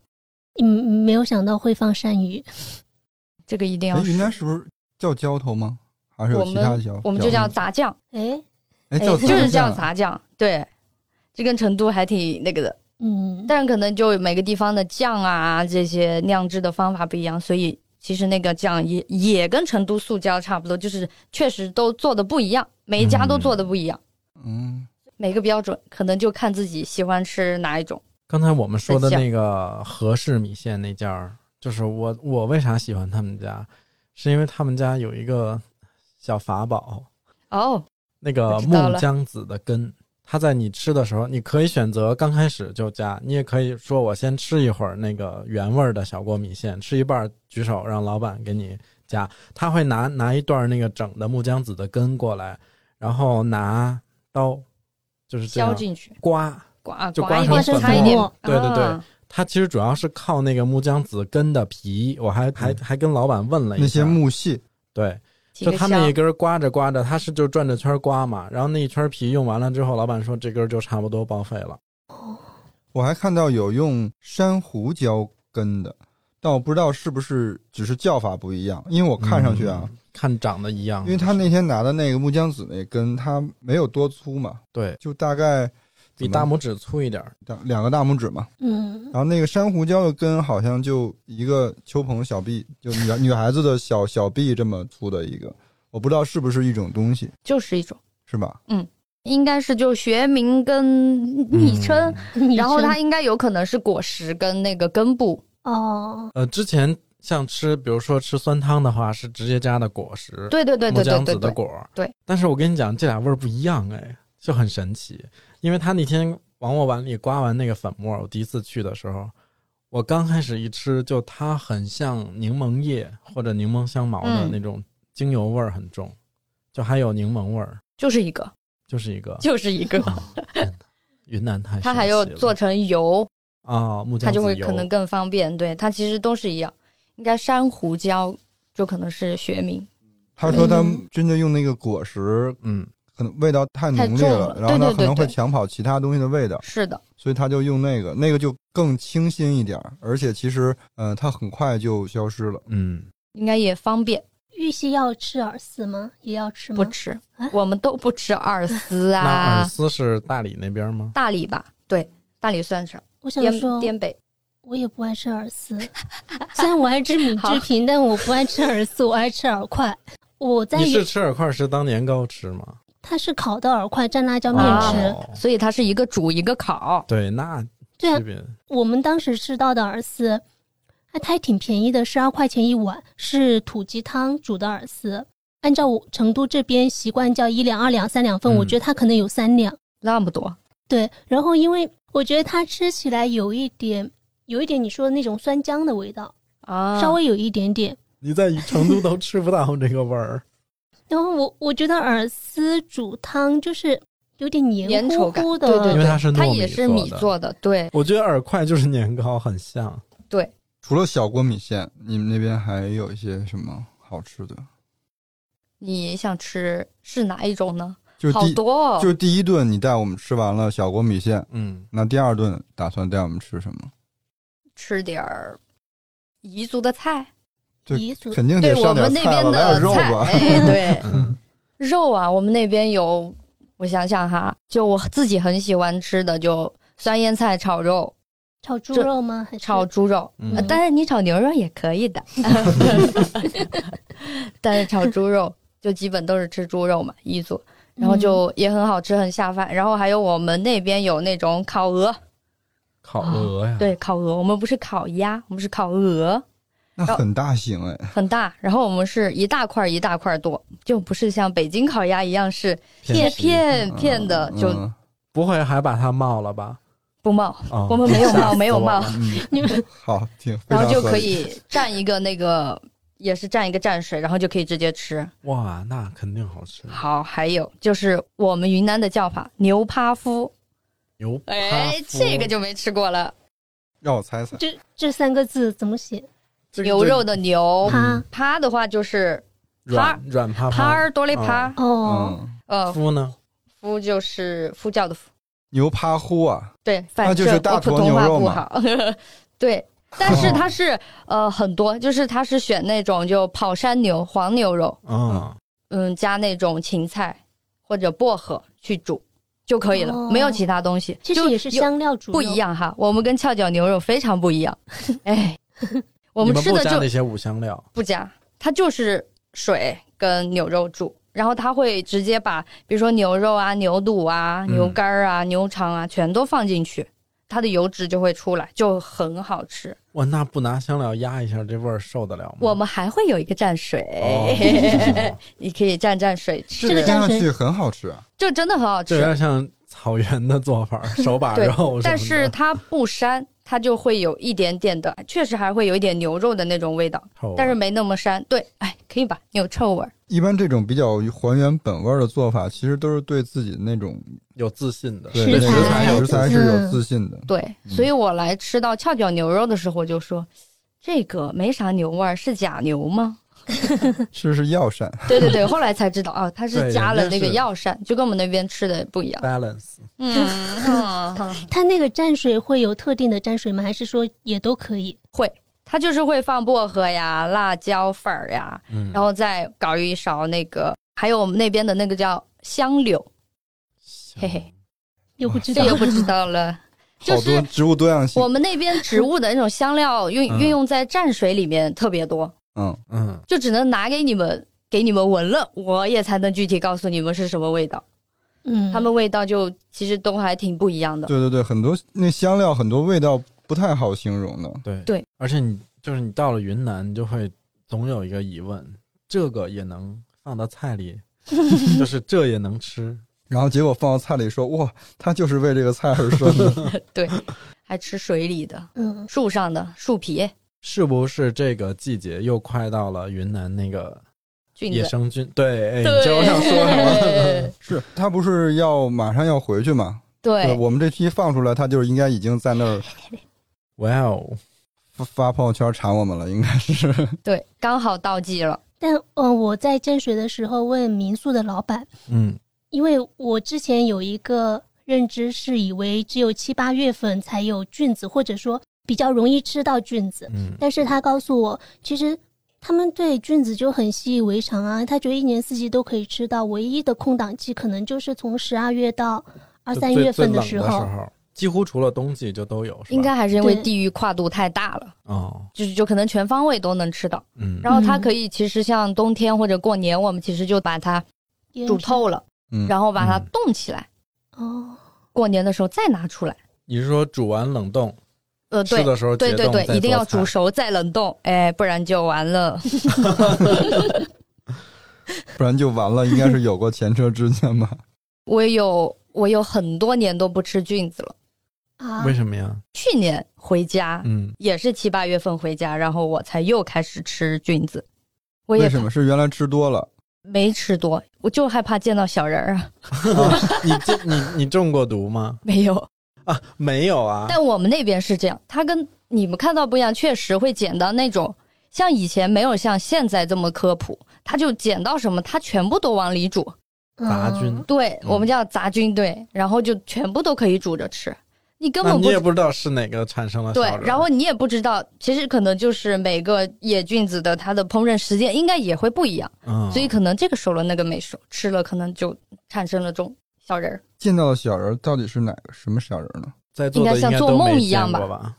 嗯，没有想到会放鳝鱼，这个一定哎，要云南试。是不是叫浇头吗？还是有其他的浇？们我们就叫杂酱，哎，哎，就是叫酱杂酱，对，这跟成都还挺那个的。嗯，但可能就每个地方的酱啊，这些酿制的方法不一样，所以其实那个酱也也跟成都素椒差不多，就是确实都做的不一样，每一家都做的不一样，嗯，每个标准可能就看自己喜欢吃哪一种。刚才我们说的那个和氏米线那家儿，就是我我为啥喜欢他们家，是因为他们家有一个小法宝，哦，那个木姜子的根，它在你吃的时候，你可以选择刚开始就加，你也可以说我先吃一会儿那个原味儿的小锅米线，吃一半儿举手让老板给你加，他会拿拿一段那个整的木姜子的根过来，然后拿刀就是这样浇进去，刮。刮就刮成粉末，对对对啊它其实主要是靠那个木姜子根的皮，我还还还跟老板问了一下，那些木屑，对，就他那一香。根刮着刮着，他是就转着圈刮嘛，然后那一圈皮用完了之后，老板说这根就差不多报废了。我还看到有用珊瑚胶根的，但我不知道是不是只是叫法不一样，因为我看上去啊，嗯看长得一样，因为他那天拿的那个木姜子那根，它没有多粗嘛，对就大概比大拇指粗一点儿，大两个大拇指嘛。嗯然后那个珊瑚礁的根好像就一个秋鹏小臂，就女女孩子的小小臂这么粗的一个，我不知道是不是一种东西，就是一种，是吧？嗯应该是就学名跟昵称，嗯然后它应该有可能是果实跟那个根部，哦，呃，之前像吃，比如说吃酸汤的话，是直接加的果实，对对对对对木姜对对，子的果儿对。但是我跟你讲，这俩味儿不一样，哎，就很神奇。因为他那天往我碗里刮完那个粉末，我第一次去的时候，我刚开始一吃，就它很像柠檬叶或者柠檬香茅的嗯。那种精油味儿很重，就还有柠檬味儿，就是一个，就是一个。就是一个，哦云南太它还有神奇了做成油，啊、木它就会可能更方便。对，它其实都是一样，应该珊瑚椒就可能是学名。他说他嗯。真的用那个果实，嗯可能味道太浓烈了然后它对对可能会抢跑其他东西的味道，是的，所以他就用那个，那个就更清新一点儿，而且其实，呃，它很快就消失了。嗯，应该也方便。玉溪要吃饵丝吗？也要吃吗？不吃啊，我们都不吃饵丝那饵啊。丝是大理那边吗？大理吧，对，大理算是我想滇说，滇北。我也不爱吃饵丝，虽然我爱吃米制品，但我不爱吃饵丝，我爱吃饵块。我在你是吃饵块是当年糕吃吗？它是烤的饵块，蘸辣椒面吃。哦所以它是一个煮一个烤。对，那对啊我们当时吃到的饵丝，它它还挺便宜的，十二块钱一碗，是土鸡汤煮的饵丝。按照我成都这边习惯叫一两、二两、三两份，嗯我觉得它可能有三两。那么多，对，然后因为我觉得它吃起来有一点，有一点你说的那种酸浆的味道，啊，稍微有一点点。你在成都都吃不到这个味儿。然后我我觉得饵丝煮汤就是有点黏稠的，对对因为它是糯它米也是米做的，对我觉得饵块就是年糕，很像。对。除了小锅米线，你们那边还有一些什么好吃的？你想吃是哪一种呢？就第好多哦，就第一顿你带我们吃完了小锅米线，嗯，那第二顿打算带我们吃什么？吃点儿彝族的菜，对彝族肯定对我得上点们那边菜了，来的菜，点肉吧。哎，对，嗯。肉啊，我们那边有，我想想哈，就我自己很喜欢吃的，就酸腌菜炒肉、炒猪肉吗？还是炒猪肉，嗯。呃当然你炒牛肉也可以的，但是炒猪肉就基本都是吃猪肉嘛，彝族，然后就也很好吃，很下饭。然后还有我们那边有那种烤鹅，烤鹅呀，对，烤鹅，我们不是烤鸭，我们是烤鹅，那很大型哎，很大，然后我们是一大块一大块剁，就不是像北京烤鸭一样是片片片的，就嗯不会还把它冒了吧？不冒，哦我们没有冒没有冒 你们好挺，然后就。可以蘸一个那个，也是蘸一个蘸水，然后就可以直接吃。哇，那肯定好吃。好，还有就是我们云南的叫法牛趴夫，牛哎，这个就没吃过了。让我猜猜，这这三个字怎么写？这个牛肉的牛，趴。趴的话就是软软趴趴。儿多利趴，哦，嗯，呃，夫呢？夫就是夫教的夫，牛趴呼啊，对，反那就是正我普大坨通话不牛肉嘛好，对。但是它是呃很多，就是它是选那种就跑山牛、黄牛肉，嗯，嗯，加那种芹菜或者薄荷去煮就可以了，哦。没有其他东西。其实也是香料煮不一。样哈，我们跟翘脚牛肉非常不一样。哎，我们吃的就加那些五香料，不加，它就是水跟牛肉煮，然后它会直接把比如说牛肉啊、牛肚啊、嗯牛肝儿啊、牛肠啊全都放进去，它的油脂就会出来，就很好吃。哇，那不拿香料压一下，这味儿受得了吗？我们还会有一个蘸水，哦 你可以蘸蘸水吃，这个蘸上去很好吃啊。这真的很好吃。这有点像草原的做法，手把肉。但是它不膻，它就会有一点点的，确实还会有一点牛肉的那种味道，但是没那么膻。对，哎，可以吧？有臭味儿。一般这种比较还原本味儿的做法，其实都是对自己的那种有自信的，对食材食材食材是有自信的。对，嗯所以我来吃到翘脚牛肉的时候，我就说这个没啥牛味儿，是假牛吗？是是药膳，对对对，后来才知道哦，它是加了那个药膳，就跟我们那边吃的不一样。balance。嗯，嗯它那个蘸水会有特定的蘸水吗？还是说也都可以？会，它就是会放薄荷呀、辣椒粉儿呀，嗯，然后再搞一勺那个，还有我们那边的那个叫香柳，嘿嘿，又不知道这。又不知道了。就是好多植物多样性我。们那边植物的那种香料运嗯运用在蘸水里面特别多，嗯，嗯，就只能拿给你们给你们闻了，我也才能具体告诉你们是什么味道。嗯，他们味道就其实都还挺不一样的。对对对，很多那香料很多味道不太好形容的。对对，而且你就是你到了云南，你就会总有一个疑问：这个也能放到菜里，就是这也能吃？然后结果放到菜里说，哇，它就是为这个菜而生的。对，还吃水里的、嗯，树上的树皮是不是这个季节又快到了云南那个。野生菌？对，哎你对，知道我想说什么？是他不是要马上要回去吗？对，我们这期放出来，他就是应该已经在那儿 哇哦，发发朋友圈馋我们了，应该是。对，刚好到季了。但呃，我在建水的时候问民宿的老板，嗯，因为我之前有一个认知是以为只有七八月份才有菌子，或者说比较容易吃到菌子。嗯，但是他告诉我，其实他们对菌子就很习以为常啊，他觉得一年四季都可以吃到，唯一的空档期可能就是从十二月到二三月份的时候。候几乎除了冬季就都有，应该还是因为地域跨度太大了，哦，就是就可能全方位都能吃到。嗯，然后它嗯可以，其实像冬天或者过年，我们其实就把它煮透了，嗯然后把它嗯冻起来，哦，过年的时候再拿出来。你是说煮完冷冻，呃，对的时候对对对，一定要煮熟再冷冻，哎，不然就完了。不然就完了。应该是有过前车之鉴吧？我有我有很多年都不吃菌子了。啊，为什么呀？去年回家、嗯，也是七八月份回家，然后我才又开始吃菌子。我也为什么？是原来吃多了？没吃多，我就害怕见到小人儿啊。你这你你中过毒吗？没有，啊，没有啊。但我们那边是这样，它跟你们看到不一样，确实会捡到那种像以前没有像现在这么科普，他就捡到什么，他全部都往里煮。杂菌。嗯。对、嗯。我们叫杂菌，对，然后就全部都可以煮着吃，你根本不你也不知道是哪个产生了对然后你也不知道，其实可能就是每个野菌子的它的烹饪时间应该也会不一样，嗯，所以可能这个熟了，那个没熟，吃了可能就产生了这种小人儿。见到的小人到底是哪个什么小人呢？在座的应该像都做梦没一样吧见过吧？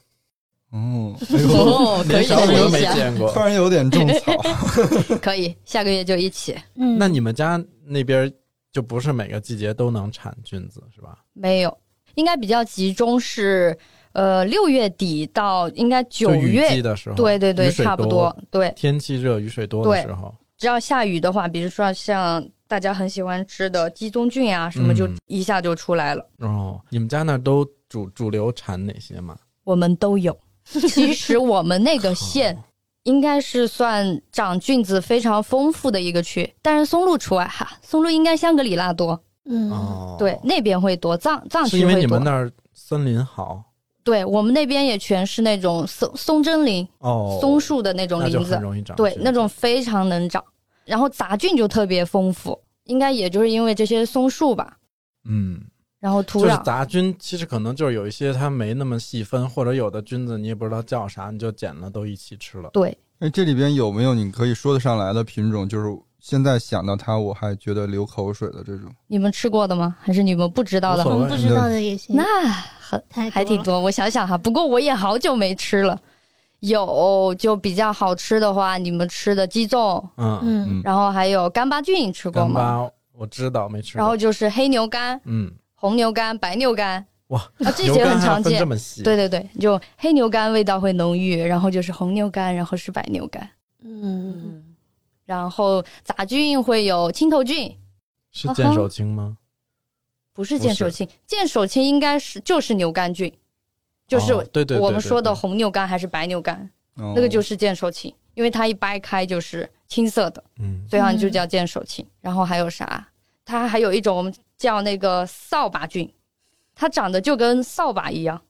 哦，哎，哦，可以连小人没见过 突。然有点种草。可以，下个月就一起。嗯，那你们家那边就不是每个季节都能产菌子是吧？没有，应该比较集中是呃六月底到应该九月，的时候，对对对，差不多。对，天气热、雨水多的时候，只要下雨的话，比如说像大家很喜欢吃的鸡枞菌啊什么，嗯就一下就出来了。哦，你们家那都主主流产哪些吗？我们都有。其实我们那个县哦应该是算长菌子非常丰富的一个区，但是松露除外哈。松露应该香格里拉多，嗯，哦，对，那边会多，藏藏是因为。你们那儿森林好对我们那边也全是那种松松针林、哦，松树的那种林子很，容易长对，那种非常能长。然后杂菌就特别丰富，应该也就是因为这些松树吧。嗯，然后土就是壤，杂菌，其实可能就是有一些它没那么细分，或者有的菌子你也不知道叫啥，你就捡了都一起吃了。对，哎，这里边有没有你可以说得上来的品种？就是现在想到它，我还觉得流口水的这种。你们吃过的吗？还是你们不知道的我们不知道的也行，那很。还挺多，我想想哈，不过我也好久没吃了。有就比较好吃的话，你们吃的鸡枞，嗯，嗯，嗯，然后还有干巴菌，吃过干吗？巴我知道没吃过。然后就是黑牛肝、嗯，红牛肝、白牛肝哇，啊，这些很常见。这么细。对，对对，就黑牛肝味道会浓郁，然后就是红牛肝，然后是白牛肝。嗯，然后杂菌会有青头菌，是见手青吗？不是见手青，见手青应该是就是牛肝菌，就是哦对对对我们说的红牛肝还是白牛肝，哦那个就是见手青，因为它一掰开就是青色的，嗯，所以它就叫见手青。然后还有啥？它还有一种我们叫那个扫把菌，它长得就跟扫把一样，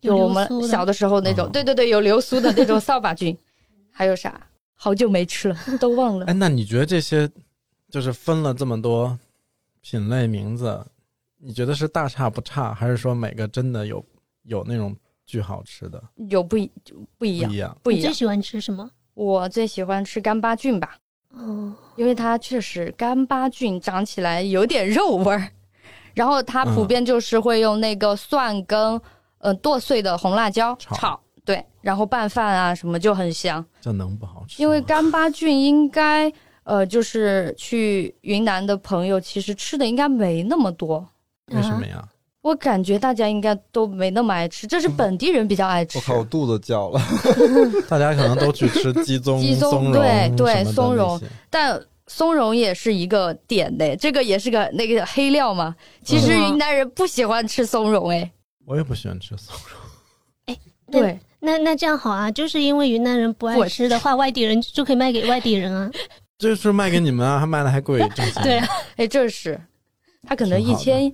就有我们小的时候那种，哦对对对，有流苏的那种扫把菌。还有啥？好久没吃了，都忘了哎，。那你觉得这些就是分了这么多品类名字，你觉得是大差不差，还是说每个真的有有那种巨好吃的有不一不一样不一，样？不一样。你最喜欢吃什么？我最喜欢吃干巴菌吧，哦，因为它确实干巴菌长起来有点肉味儿，然后它普遍就是会用那个蒜跟呃剁碎的红辣椒炒炒，对，然后拌饭啊什么就很香。这能不好吃？因为干巴菌应该呃就是去云南的朋友其实吃的应该没那么多，为什么呀？我感觉大家应该都没那么爱吃，这是本地人比较爱吃我。靠，我肚子叫了。大家可能都去吃鸡枞、鸡枞对对松茸但松茸也是一个点的，这个也是个那个黑料嘛。其实嗯云南人不喜欢吃松茸，哎，我也不喜欢吃松茸。哎对，那那这样好啊，就是因为云南人不爱不吃的话，外地人就可以卖给外地人啊。就是卖给你们啊，还卖的还贵。对啊，哎，这是，他可能一千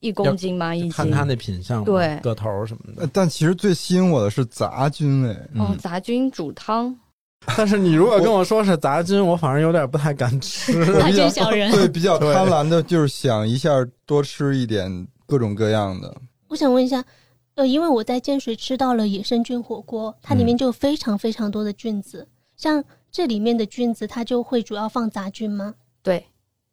一公斤吗，一斤。看它那品相，对个头什么呃的。但其实最吸引我的是杂菌，哎，哦嗯，，杂菌煮汤，但是你如果跟我说是杂菌，我反而有点不太敢吃。大比较惊小人。对，比较贪婪的，就是想一下多吃一点各种各样的。我想问一下，呃，因为我在建水吃到了野生菌火锅，它里面就有非常非常多的菌子，像这里面的菌子，它就会主要放杂菌吗？对，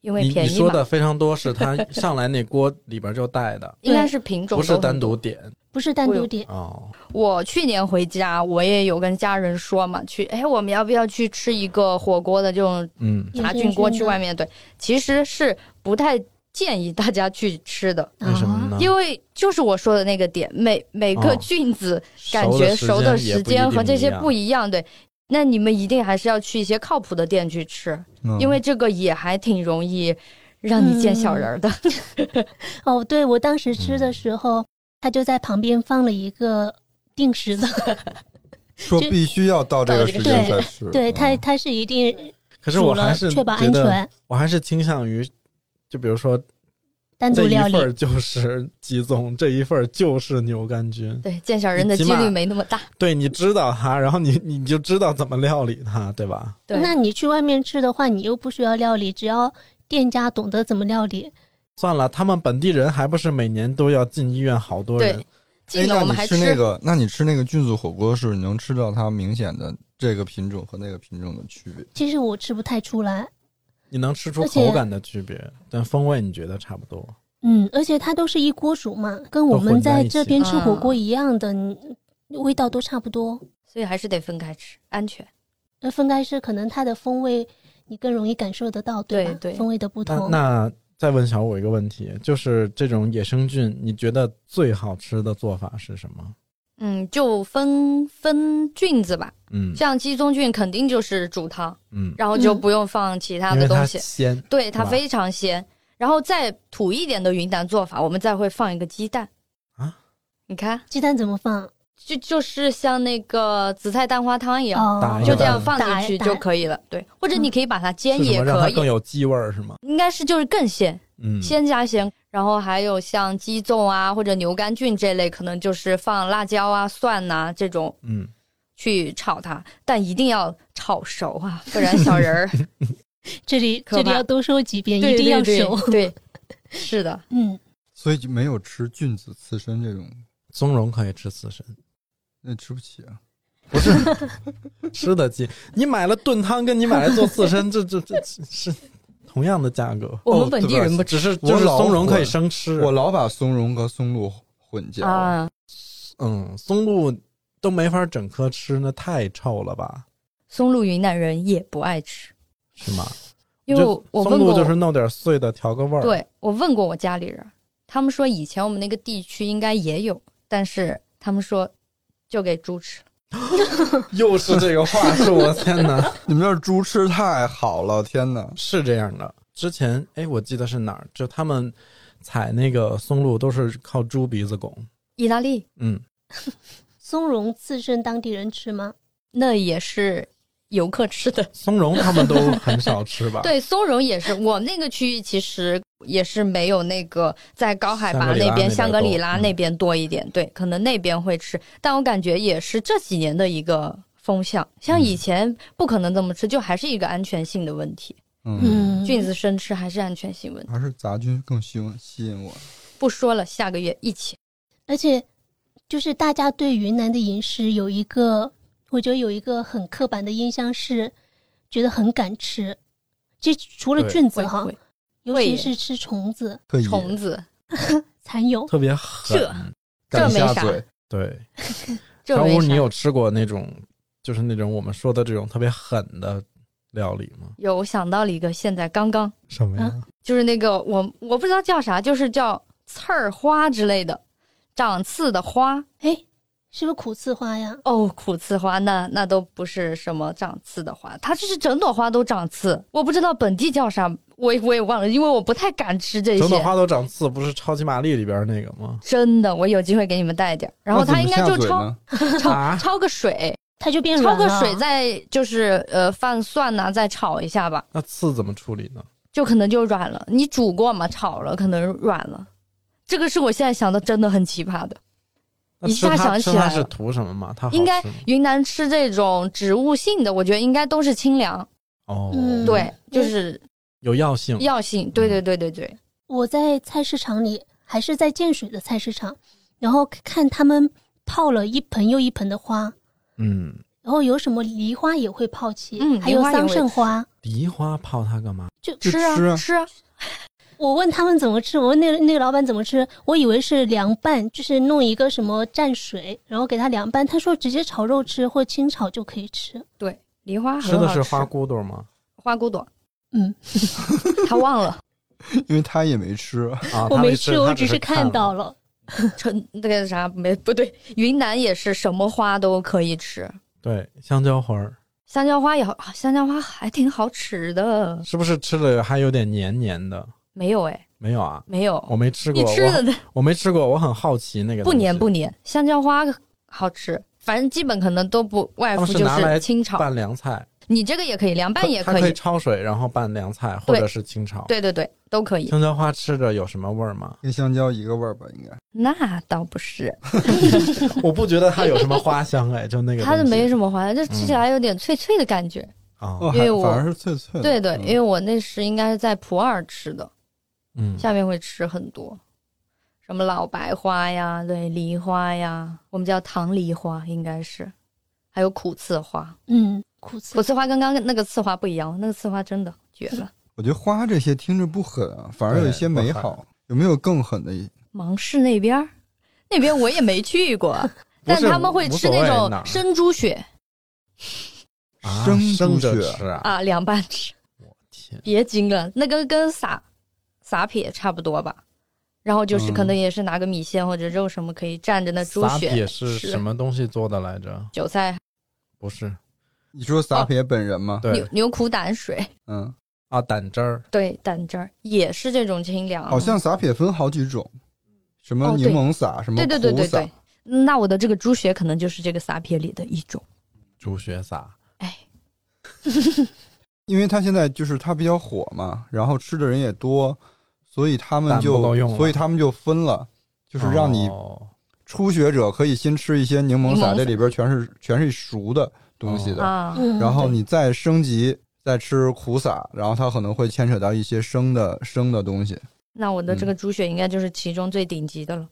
因为你便宜嘛你说的，非常多，是它 上来那锅里边就带的，应该是品种不是单独点不是单独点，哦。我去年回家，我也有跟家人说嘛，去，哎，我们要不要去吃一个火锅的这种嗯，茶菌锅？去外面对，其实是不太建议大家去吃的，为什么呢？因为就是我说的那个点，每每个哦菌子感觉熟的时间和这些不一一样，对。那你们一定还是要去一些靠谱的店去吃，嗯因为这个也还挺容易让你见小人儿的。哦，对我当时吃的时候，他就在旁边放了一个定时的，说必须要到这个时间才吃。对他嗯他是一定可是我还是确保觉得，安全，我还是倾向于，就比如说单独料理这一份。儿就是鸡枞，这一份儿就是牛肝菌。对，见小人的几率没那么大。对，你知道它，然后你你就知道怎么料理它，对吧？对，那你去外面吃的话，你又不需要料理，只要店家懂得怎么料理。算了，他们本地人还不是每年都要进医院好多人对？哎，进了那你我们还吃那个，那你吃那个菌子火锅是你能吃到它明显的这个品种和那个品种的区别。其实我吃不太出来，你能吃出口感的区别，但风味你觉得差不多。嗯，而且它都是一锅煮嘛，跟我们在这边吃火锅一样的，你味道都差不多。所以还是得分开吃，安全。那分开吃，可能它的风味你更容易感受得到，吧？对对风味的不那同。那再问小五一个问题，就是这种野生菌，你觉得最好吃的做法是什么？嗯，就分分菌子吧，嗯。像鸡枞菌肯定就是煮汤，嗯，然后就不用放其他的东西，鲜，对它非常鲜。然后再土一点的云南做法，我们再会放一个鸡蛋。啊，你看，鸡蛋怎么放？就就是像那个紫菜蛋花汤一样，就这样放进去就可以了。对，或者你可以把它煎是什么让它也可以，更有鸡味儿是吗？应该是就是更鲜，嗯，鲜加鲜。然后还有像鸡枞啊或者牛肝菌这类，可能就是放辣椒啊、蒜呐、这种嗯，去炒它，但一定要炒熟啊，不然小人儿 这里这里要多说几遍，一定要对熟。对，对是的，嗯，所以就没有吃菌子刺身这种，松茸可以吃刺身，那吃不起啊。不是 吃得起。你买了炖汤，跟你买来做刺身，这这这这是同样的价格，我们本地人不吃只是就是松茸可以生吃。我老把松茸和松露混淆。啊。嗯，松露都没法整颗吃，那太臭了吧？松露云南人也不爱吃，是吗？因为我我问过，松露就是弄点碎的调个味儿。，对我问过我家里人，他们说以前我们那个地区应该也有，但是他们说就给猪吃了。又是这个话术，我天哪！你们这猪吃太好了，天哪！是这样的，之前哎，我记得是哪儿，就他们采那个松露都是靠猪鼻子拱。意大利嗯，松茸刺身当地人吃吗？那也是游客吃的。松茸他们都很少吃吧？，对，松茸也是，我那个区域其实也是没有那个在高海拔那边，香香格格里拉那边多一点。对，可能那边会吃，但我感觉也是这几年的一个风向。像以前不可能这么吃，就还是一个安全性的问题。嗯，嗯，菌子生吃还是安全性问题。还是杂菌更吸引吸引我。不说了，下个月一起。而且就是大家对云南的饮食有一个，我觉得有一个很刻板的印象是，觉得很敢吃。这除了菌子哈，尤其是吃虫子、虫子，蚕蛹，特别狠。这这没啥，对，小五，你有吃过那种就是那种我们说的这种特别狠的料理吗？有想到了一个，现在刚刚什么呀？就是那个我我不知道叫啥，就是叫刺儿花之类的，长刺的花哎，是不是苦刺花呀？哦，苦刺花那那都不是什么长刺的花，它就是整朵花都长刺，我不知道本地叫啥，我也我也忘了，因为我不太敢吃这些。整朵花都长刺，不是超级玛丽里边那个吗？真的，我有机会给你们带点儿，然后它应该就焯？焯啊焯个水，它就变焯软了。个水再就是呃放蒜呐、再炒一下吧，那刺怎么处理呢？就可能就软了。你煮过嘛，炒了可能软了。这个是我现在想的真的很奇葩的。一下想起来是图什么嘛？它应该云南吃这种植物性的，我觉得应该都是清凉，哦，嗯对，就是有药性。药性。对对对对对，我在菜市场里，还是在建水的菜市场，然后看他们泡了一盆又一盆的花，嗯，然后有什么梨花也会泡起，嗯还有桑葚花，梨花泡它干嘛？就就吃啊吃啊吃啊，我问他们怎么吃，我问那个那个老板怎么吃，我以为是凉拌，就是弄一个什么蘸水，然后给他凉拌。他说直接炒肉吃或清炒就可以吃。对，梨花吃的是花骨朵吗？花骨朵，嗯，他忘了，因为他也没吃。啊，我没吃，我只只是看到了。成那个啥没不对，云南也是什么花都可以吃，对，香蕉花儿香蕉花也好，啊香蕉花还挺好吃的。是不是吃了还有点黏黏的？没有哎，没有啊，没有，我没吃过，你吃的我我没吃过，我很好奇那个不东西黏不粘，香蕉花好吃，反正基本可能都不外他乎就是清炒。拌凉菜，你这个也可以，凉拌也可以。可以，焯水，然后拌凉菜或者是清炒。对对对，都可以。香蕉花吃着有什么味儿吗？跟香蕉一个味儿吧，应该。那倒不是，我不觉得它有什么花香哎，就那个它是没什么花香，就吃起来有点脆脆的感觉。啊，哦，因为我还反而是脆脆的。对对，嗯。因为我那时应该是在普洱吃的，嗯，下面会吃很多，什么老白花呀，对，梨花呀，我们叫糖梨花，应该是，还有苦刺花。嗯，苦刺。苦刺花跟刚刚那个刺花不一样，那个刺花真的绝了。我觉得花这些听着不狠啊，反而有一些美好。有没有更狠的？芒市那边儿，那边我也没去过，但他们会吃那种生猪血。啊生生猪血。着吃啊！啊，凉拌吃，我天，别惊了，那个跟撒撒撇差不多吧。然后就是可能也是拿个米线或者肉什么可以蘸着那猪撒血撇是什么东西做的来着？韭菜。不是，你说撒撇本人吗？对。牛牛苦胆水，嗯，啊，胆汁儿。对胆汁儿也是这种清凉。好像撒撇分好几种，什么柠檬撒，什么对对对对对。那我的这个猪血可能就是这个撒撇里的一种。猪血撒，哎，因为它现在就是它比较火嘛，然后吃的人也多，所以他们就所以他们就分了，就是让你哦。初学者可以先吃一些柠檬撒，柠檬撒这里边全是全是熟的东西的，啊，嗯，然后你再升级再吃苦撒，然后它可能会牵扯到一些生的生的东西。那我的这个嗯。猪血应该就是其中最顶级的了。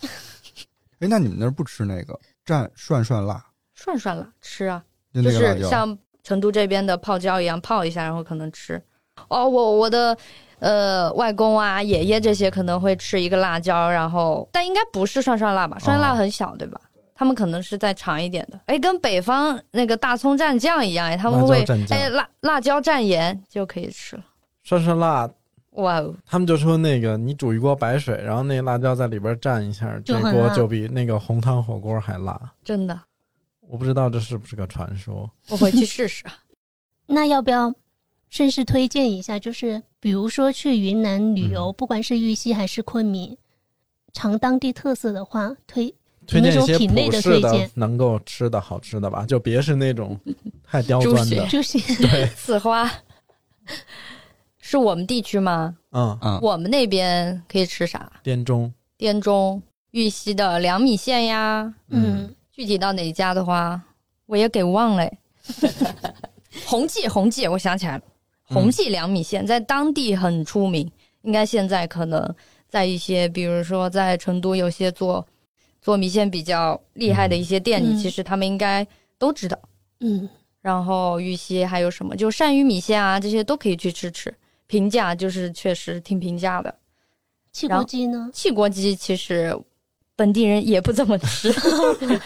哎，那你们那儿不吃那个？蘸涮涮辣，涮涮辣吃啊，就？是像成都这边的泡椒一样泡一下，然后可能吃。哦，我我的呃外公啊、爷爷这些可能会吃一个辣椒，然后但应该不是涮涮辣吧？涮涮辣很小，对吧？他们可能是再长一点的。哎，跟北方那个大葱蘸酱一样，哎，他们会蘸哎辣辣椒蘸盐就可以吃了。涮涮辣，哇哦，他们就说那个你煮一锅白水，然后那辣椒在里边蘸一下，这锅就比那个红汤火锅还辣。真的，我不知道这是不是个传说。我回去试试。那要不要顺势推荐一下？就是比如说去云南旅游，嗯不管是玉溪还是昆明，尝当地特色的话，推推荐一些有那种品类的的推荐能够吃的好吃的吧，就别是那种太刁钻的。就是对，刺花是我们地区吗？嗯，嗯，我们那边可以吃啥？滇中，滇中、玉溪的凉米线呀。嗯，具体到哪一家的话，我也给忘了诶。红记，红记，我想起来了，红记凉米线在当地很出名，应该现在可能在一些，比如说在成都有些做做米线比较厉害的一些店里，嗯其实他们应该都知道。嗯然后玉溪还有什么，就鳝鱼米线啊，这些都可以去吃吃。平价就是确实挺平价的。汽然后锅鸡呢？汽锅鸡其实本地人也不怎么吃，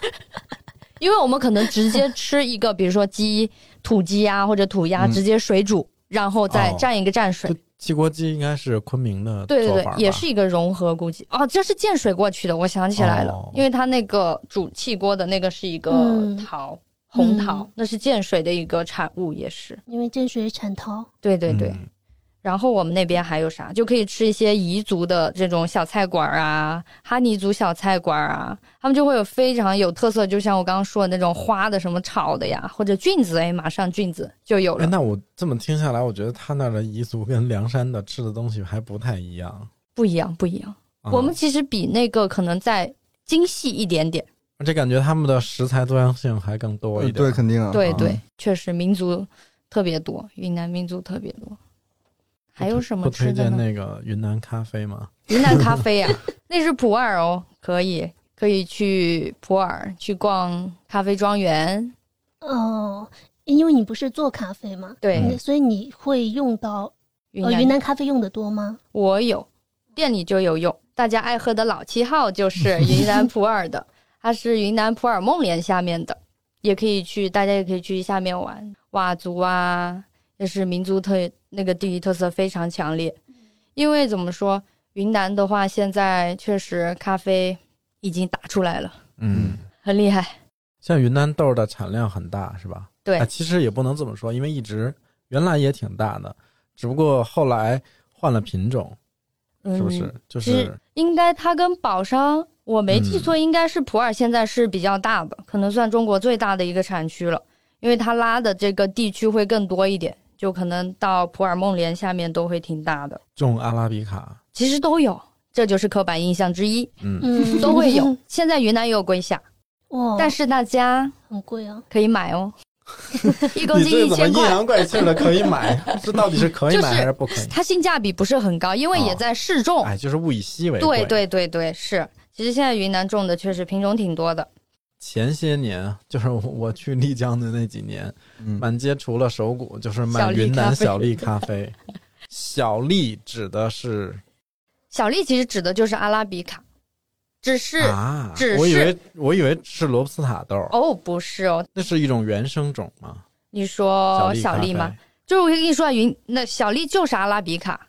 因为我们可能直接吃一个，比如说鸡、土鸡啊或者土鸭，嗯直接水煮，然后再哦。蘸一个蘸水。这汽锅鸡应该是昆明的对对对也是一个融合，估计哦，这是建水过去的，我想起来了，哦。因为它那个煮汽锅的那个是一个嗯。桃、红桃，嗯。那是建水的一个产物，也是。因为建水产桃，对对对，嗯然后我们那边还有啥？就可以吃一些彝族的这种小菜馆儿啊，哈尼族小菜馆儿啊，他们就会有非常有特色，就像我刚刚说的那种花的什么炒的呀，或者菌子，哎，马上菌子就有哎，了。那我这么听下来，我觉得他那儿的彝族跟凉山的吃的东西还不太一样。不一样，不一样。啊我们其实比那个可能再精细一点点。而且感觉他们的食材多样性还更多一点。呃对，肯定啊。对对嗯，确实民族特别多，云南民族特别多。还有什么不推荐吃的呢？那个云南咖啡吗？云南咖啡啊，那是普洱哦，可以可以去普洱去逛咖啡庄园。哦，因为你不是做咖啡吗，对，嗯所以你会用到云南呃云南咖啡用的多吗？我有，店里就有用。大家爱喝的老七号就是 云南普洱的，它是云南普洱梦莲下面的，也可以去，大家也可以去下面玩。佤族啊，也是民族特那个地域特色非常强烈。因为怎么说，云南的话，现在确实咖啡已经打出来了，嗯，很厉害。像云南豆的产量很大，是吧？对啊，其实也不能这么说，因为一直原来也挺大的，只不过后来换了品种，是不是？嗯就是应该它跟宝山，我没记嗯错，应该是普洱现在是比较大的，可能算中国最大的一个产区了，因为它拉的这个地区会更多一点，就可能到普洱梦莲下面都会挺大的，种阿拉比卡，其实都有，这就是刻板印象之一，嗯，嗯，都会有。现在云南也有龟夏，哇，但是大家很贵啊。可以买哦，一公你斤这怎么阴一千块。阳怪气的可以买？这到底是可以买还是不可以？它性价比不是很高，因为也哦在试种。哎，就是物以稀为贵。对对对对，是。其实现在云南种的确实品种挺多的。前些年 就是我去丽江的那几年，嗯，满街除了手鼓就是卖云南小粒咖啡。小粒指的是 小粒其实指的就是阿拉比卡，只是、啊只，是我以为我以为是罗布斯塔豆，哦，不是哦。那是一种原生种吗？你说小粒吗？？就是我跟你说啊，云那小粒就是阿拉比卡，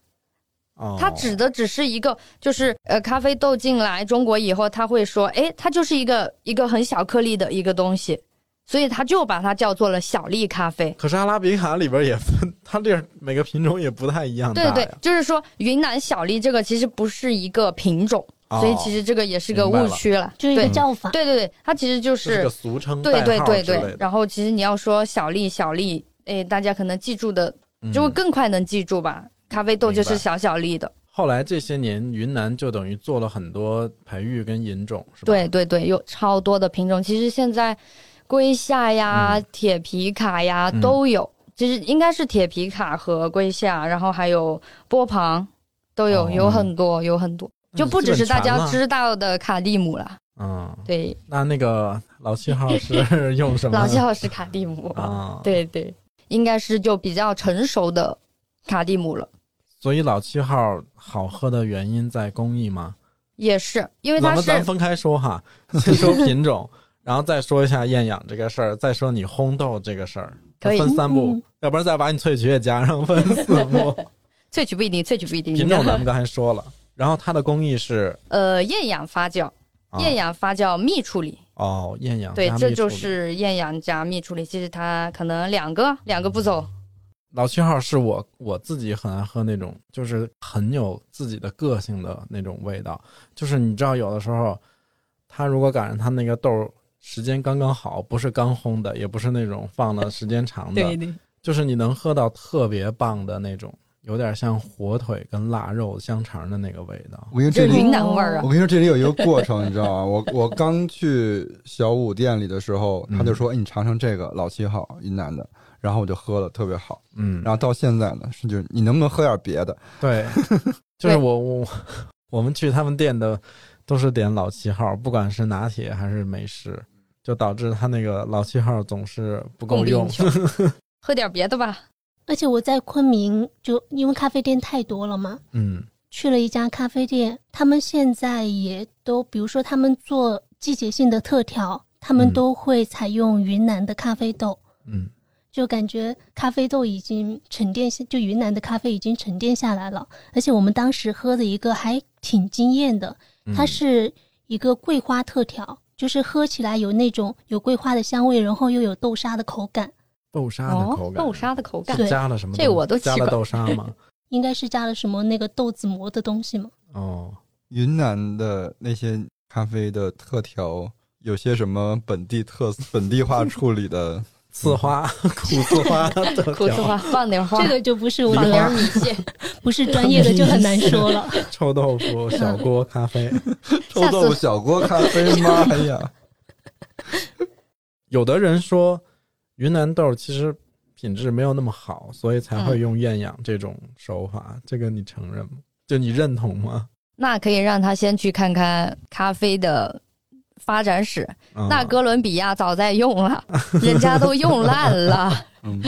哦，它指的只是一个，就是呃，咖啡豆进来中国以后，他会说，哎，它就是一个一个很小颗粒的一个东西，所以他就把它叫做了小粒咖啡。可是阿拉比卡里边也分，它这每个品种也不太一样。对对，就是说云南小粒这个其实不是一个品种，哦所以其实这个也是个误区了。就是一个叫法。对对对，它其实就是是个俗称，对对对对。然后其实你要说小粒小粒，哎，大家可能记住的嗯就会更快能记住吧。咖啡豆就是小小粒的，后来这些年，云南就等于做了很多培育跟引种，是吧？对，对对，有超多的品种。其实现在龟夏呀、嗯铁皮卡呀嗯都有，其实应该是铁皮卡和龟夏，然后还有波旁都有，哦有很多，有很多，就不只是大家知。知道的卡蒂姆了。嗯，对，那那个老七号是用什么？老七号是卡蒂姆，啊，，对对，应该是就比较成熟的卡蒂姆了。所以老七号好喝的原因在工艺吗？也是，因为咱它是们咱分开说哈，先说品种，然后再说一下厌氧这个事儿，再说你烘豆这个事儿，可以分三步嗯，要不然再把你萃取也加上分四步。萃取不一定，萃取不一定。品种咱们刚才说了，然后它的工艺是呃厌氧发酵，啊厌氧发酵蜜处理。哦，厌氧对，这就是厌氧加蜜处理，其实它可能两个两个步骤。老七号是我我自己很爱喝那种，就是很有自己的个性的那种味道。就是你知道，有的时候，它如果赶上它那个豆儿时间刚刚好，不是刚烘的，也不是那种放的时间长的，对，就是你能喝到特别棒的那种，有点像火腿跟腊肉香肠的那个味道。我跟你说这里云南味儿啊我。跟你说，这里有一个过程，你知道吗？我我刚去小五店里的时候，他就说：“哎，你尝尝这个老七号云南的。”然后我就喝了，特别好。嗯，然后到现在呢，是就是你能不能喝点别的？对，就是我 我我们去他们店的都是点老七号，不管是拿铁还是美式，就导致他那个老七号总是不够用 喝点别的吧。而且我在昆明，就因为咖啡店太多了嘛，嗯去了一家咖啡店，他们现在也都，比如说他们做季节性的特调，他们嗯都会采用云南的咖啡豆，嗯就感觉咖啡豆已经沉淀下，就云南的咖啡已经沉淀下来了。而且我们当时喝的一个还挺惊艳的，嗯，它是一个桂花特调，就是喝起来有那种有桂花的香味，然后又有豆沙的口感，豆沙的口哦，感，豆沙的口感对加了什么？这我都加了豆沙吗？应该是加了什么那个豆子磨的东西吗？哦，云南的那些咖啡的特调，有些什么本地特本地化处理的？刺花 苦刺花 苦刺花，放点花，这个就不是我放点的，米线。不是专业的就很难说了。臭豆腐小锅咖啡。臭豆腐小锅咖啡吗？哎呀，有的人说云南豆其实品质没有那么好，所以才会用厌氧这种手法。这个你承认吗？就你认同吗？那可以让他先去看看咖啡的发展史，嗯。那哥伦比亚早在用了，人家都用烂了。嗯，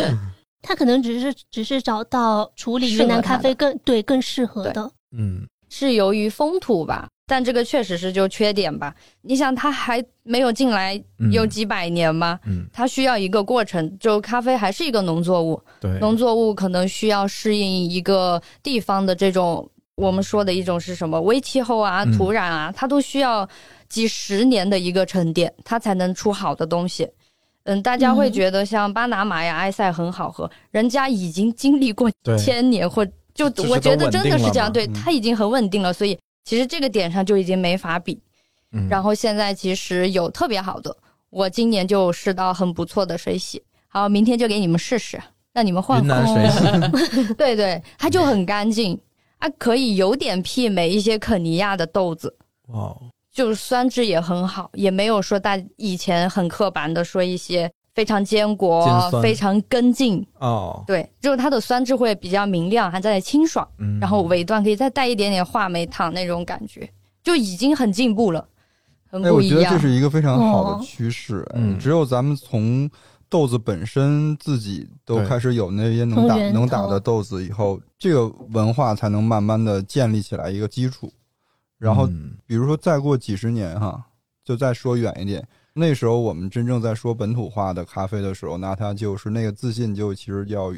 他可能只是只是找到处理适合云南咖啡更对更适合的。嗯。是由于风土吧，但这个确实是就缺点吧。你想，他还没有进来嗯。有几百年吗？嗯，它需要一个过程，就咖啡还是一个农作物，对，农作物可能需要适应一个地方的这种我们说的一种是什么微气候啊、嗯。土壤啊，它都需要几十年的一个沉淀，它才能出好的东西。嗯，大家会嗯。觉得像巴拿马呀、埃塞很好喝，人家已经经历过千年或就就我觉得真的是这样，对，嗯。它已经很稳定了，所以其实这个点上就已经没法比。嗯。然后现在其实有特别好的，我今年就试到很不错的水洗，好，明天就给你们试试，让你们换云换。水洗，对对，它就很干净，啊，可以有点媲美一些肯尼亚的豆子，哇哦，就是酸质也很好，也没有说大以前很刻板的说一些非常坚果非常根茎。哦，对，就是它的酸质会比较明亮，还在清爽，嗯，然后尾段可以再带一点点话梅糖那种感觉，就已经很进步了，很哎，不一样我觉得这。是一个非常好哦的趋势。哎嗯只有咱们从豆子本身自己都开始有那些能打能打的豆子以后，这个文化才能慢慢的建立起来一个基础。然后，嗯比如说再过几十年哈，就再说远一点，那时候我们真正在说本土化的咖啡的时候，那它就是那个自信就其实要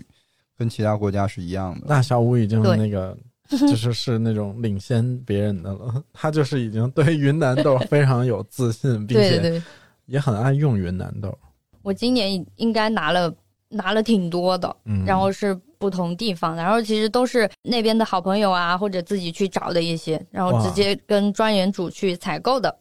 跟其他国家是一样的。那小五已经对那个。就是是那种领先别人的了，他就是已经对云南豆非常有自信，并且也很爱用云南豆。我今年应该拿了拿了挺多的，嗯，然后是不同地方，然后其实都是那边的好朋友啊，或者自己去找的一些，然后直接跟专员主去采购的。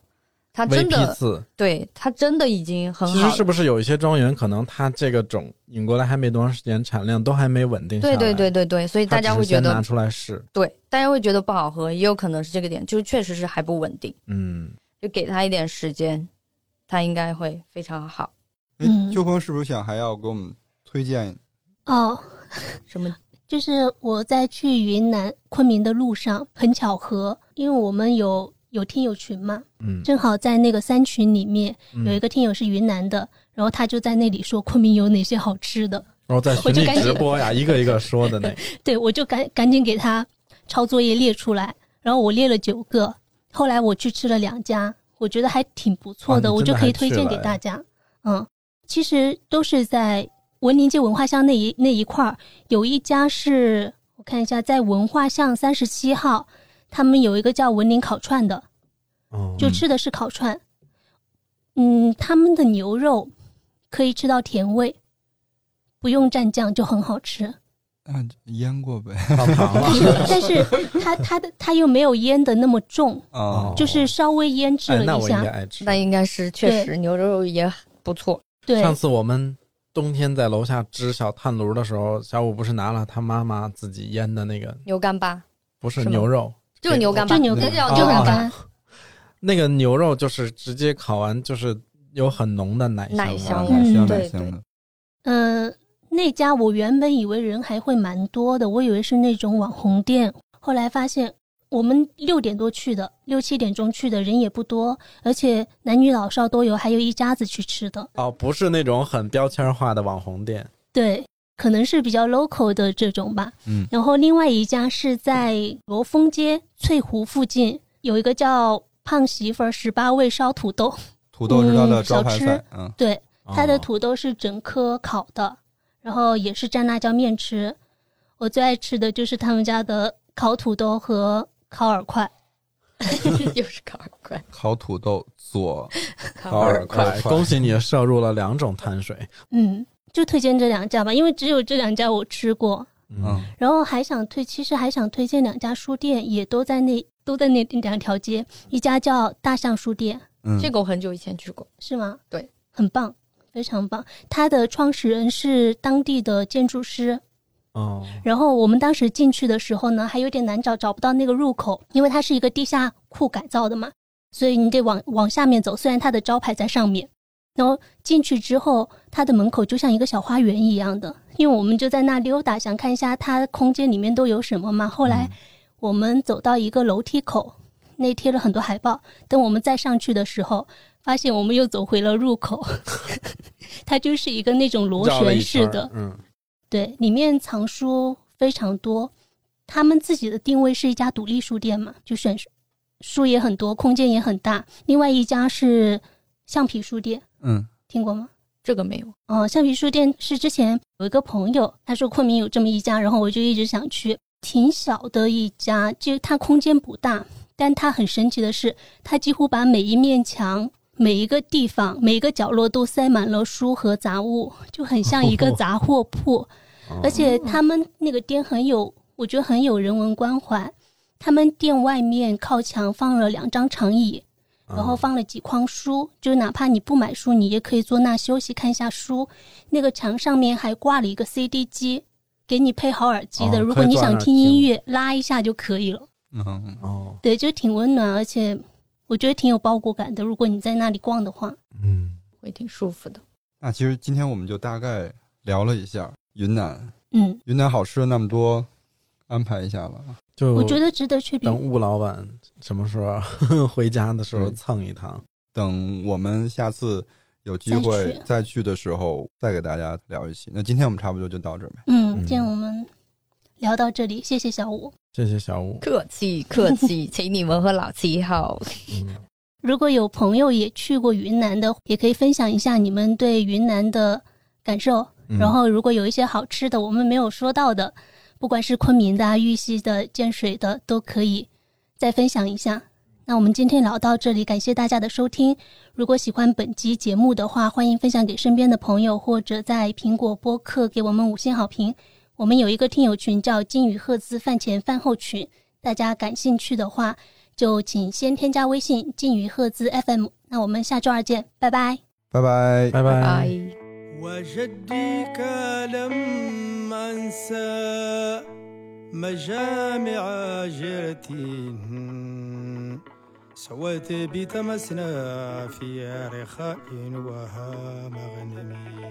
他真的，对他真的已经很好其实。是不是有一些庄园，可能他这个种引过来还没多长时间，产量都还没稳定下来。对对对对对，所以大家会觉得拿出来试。对，大家会觉得不好喝，也有可能是这个点，就是确实是还不稳定，嗯，就给他一点时间，他应该会非常好。哎嗯秋风是不是想还要给我们推荐？哦，什么？就是我在去云南昆明的路上，很巧合，因为我们有有听友群嘛，嗯，正好在那个三群里面嗯有一个听友是云南的，然后他就在那里说昆明有哪些好吃的，然后在 群里直播呀，一个一个说的那个。对我就赶赶紧给他抄作业列出来，然后我列了九个，后来我去吃了两家，我觉得还挺不错的，我就可以推荐给大家。嗯，其实都是在文林街文化巷那一那一块儿，有一家是我看一下，在文化巷三十七号，他们有一个叫文林烤串的，哦，就吃的是烤串。嗯，他们的牛肉可以吃到甜味，不用蘸酱就很好吃。啊，腌过呗。但。是但是它它的它又没有腌的那么重，啊，就是稍微腌制哎，了一下。那我应该爱吃那。应该是确实牛肉也不错。对，上次我们冬天在楼下支小炭炉的时候，小五不是拿了他妈妈自己腌的那个，牛干巴不是牛肉，就是牛干巴，就牛干就牛干巴。很干。那个牛肉就是直接烤完，就是有很浓的奶香味奶香对奶香的。嗯、那家我原本以为人还会蛮多的，我以为是那种网红店，后来发现我们六点多去的，六七点钟去的人也不多，而且男女老少都有，还有一家子去吃的。哦，不是那种很标签化的网红店。对，可能是比较 local 的这种吧。嗯，然后另外一家是在罗峰街翠湖附近，有一个叫胖媳妇儿十八味烧土豆，土豆是它的嗯小吃招牌菜。嗯，对，它的哦土豆是整颗烤的，然后也是蘸辣椒面吃。我最爱吃的就是他们家的烤土豆和烤饵块。又是烤饵块，烤土豆左烤饵块，恭喜你摄入了两种碳水。嗯，就推荐这两家吧，因为只有这两家我吃过。嗯，然后还想推，其实还想推荐两家书店，也都在那都在那两条街，一家叫大象书店，嗯，这个我很久以前去过。是吗？对，很棒，非常棒。它的创始人是当地的建筑师，哦，然后我们当时进去的时候呢，还有点难找，找不到那个入口，因为它是一个地下库改造的嘛，所以你得往往下面走。虽然它的招牌在上面，然后进去之后，它的门口就像一个小花园一样的，因为我们就在那溜达，想看一下它空间里面都有什么嘛。后来我们走到一个楼梯口，那贴了很多海报。等我们再上去的时候，发现我们又走回了入口，它就是一个那种螺旋式的，嗯对，里面藏书非常多。他们自己的定位是一家独立书店嘛，就选书书也很多，空间也很大。另外一家是橡皮书店，嗯，听过吗？这个没有。哦，橡皮书店是之前有一个朋友，他说昆明有这么一家，然后我就一直想去。挺小的一家，就它空间不大，但它很神奇的是，它几乎把每一面墙、每一个地方、每一个角落都塞满了书和杂物，就很像一个杂货铺。哦而且他们那个店很有，我觉得很有人文关怀。他们店外面靠墙放了两张长椅，嗯然后放了几筐书，就哪怕你不买书，你也可以坐那休息看一下书。那个墙上面还挂了一个 CD 机，给你配好耳机的，哦如果你想听音乐，拉一下就可以了。嗯，哦，对，就挺温暖，而且我觉得挺有包裹感的。如果你在那里逛的话，嗯，会挺舒服的。那其实今天我们就大概聊了一下云南，嗯，云南好吃的那么多，安排一下吧。就我觉得值得去等吴老板什么时候 回家的时候蹭一趟。等我们下次有机会再去的时候，再给大家聊一期。那今天我们差不多就到这儿呗。嗯，嗯今天我们聊到这里，谢谢小五。谢谢小五。客气客气，请你们和老七好。嗯，如果有朋友也去过云南的，也可以分享一下你们对云南的感受。嗯然后，如果有一些好吃的我们没有说到的，不管是昆明的、啊、玉溪的、建水的，都可以再分享一下。那我们今天聊到这里，感谢大家的收听。如果喜欢本期节目的话，欢迎分享给身边的朋友，或者在苹果播客给我们五星好评。我们有一个听友群叫“金宇赫兹饭前饭后群”，大家感兴趣的话，就请先添加微信“金宇赫兹 FM”。那我们下周二见，拜拜。拜拜。拜拜拜。وجديك لم أنسى مجامع جيرتي سويت بتمسنا في رخاء وها مغنمي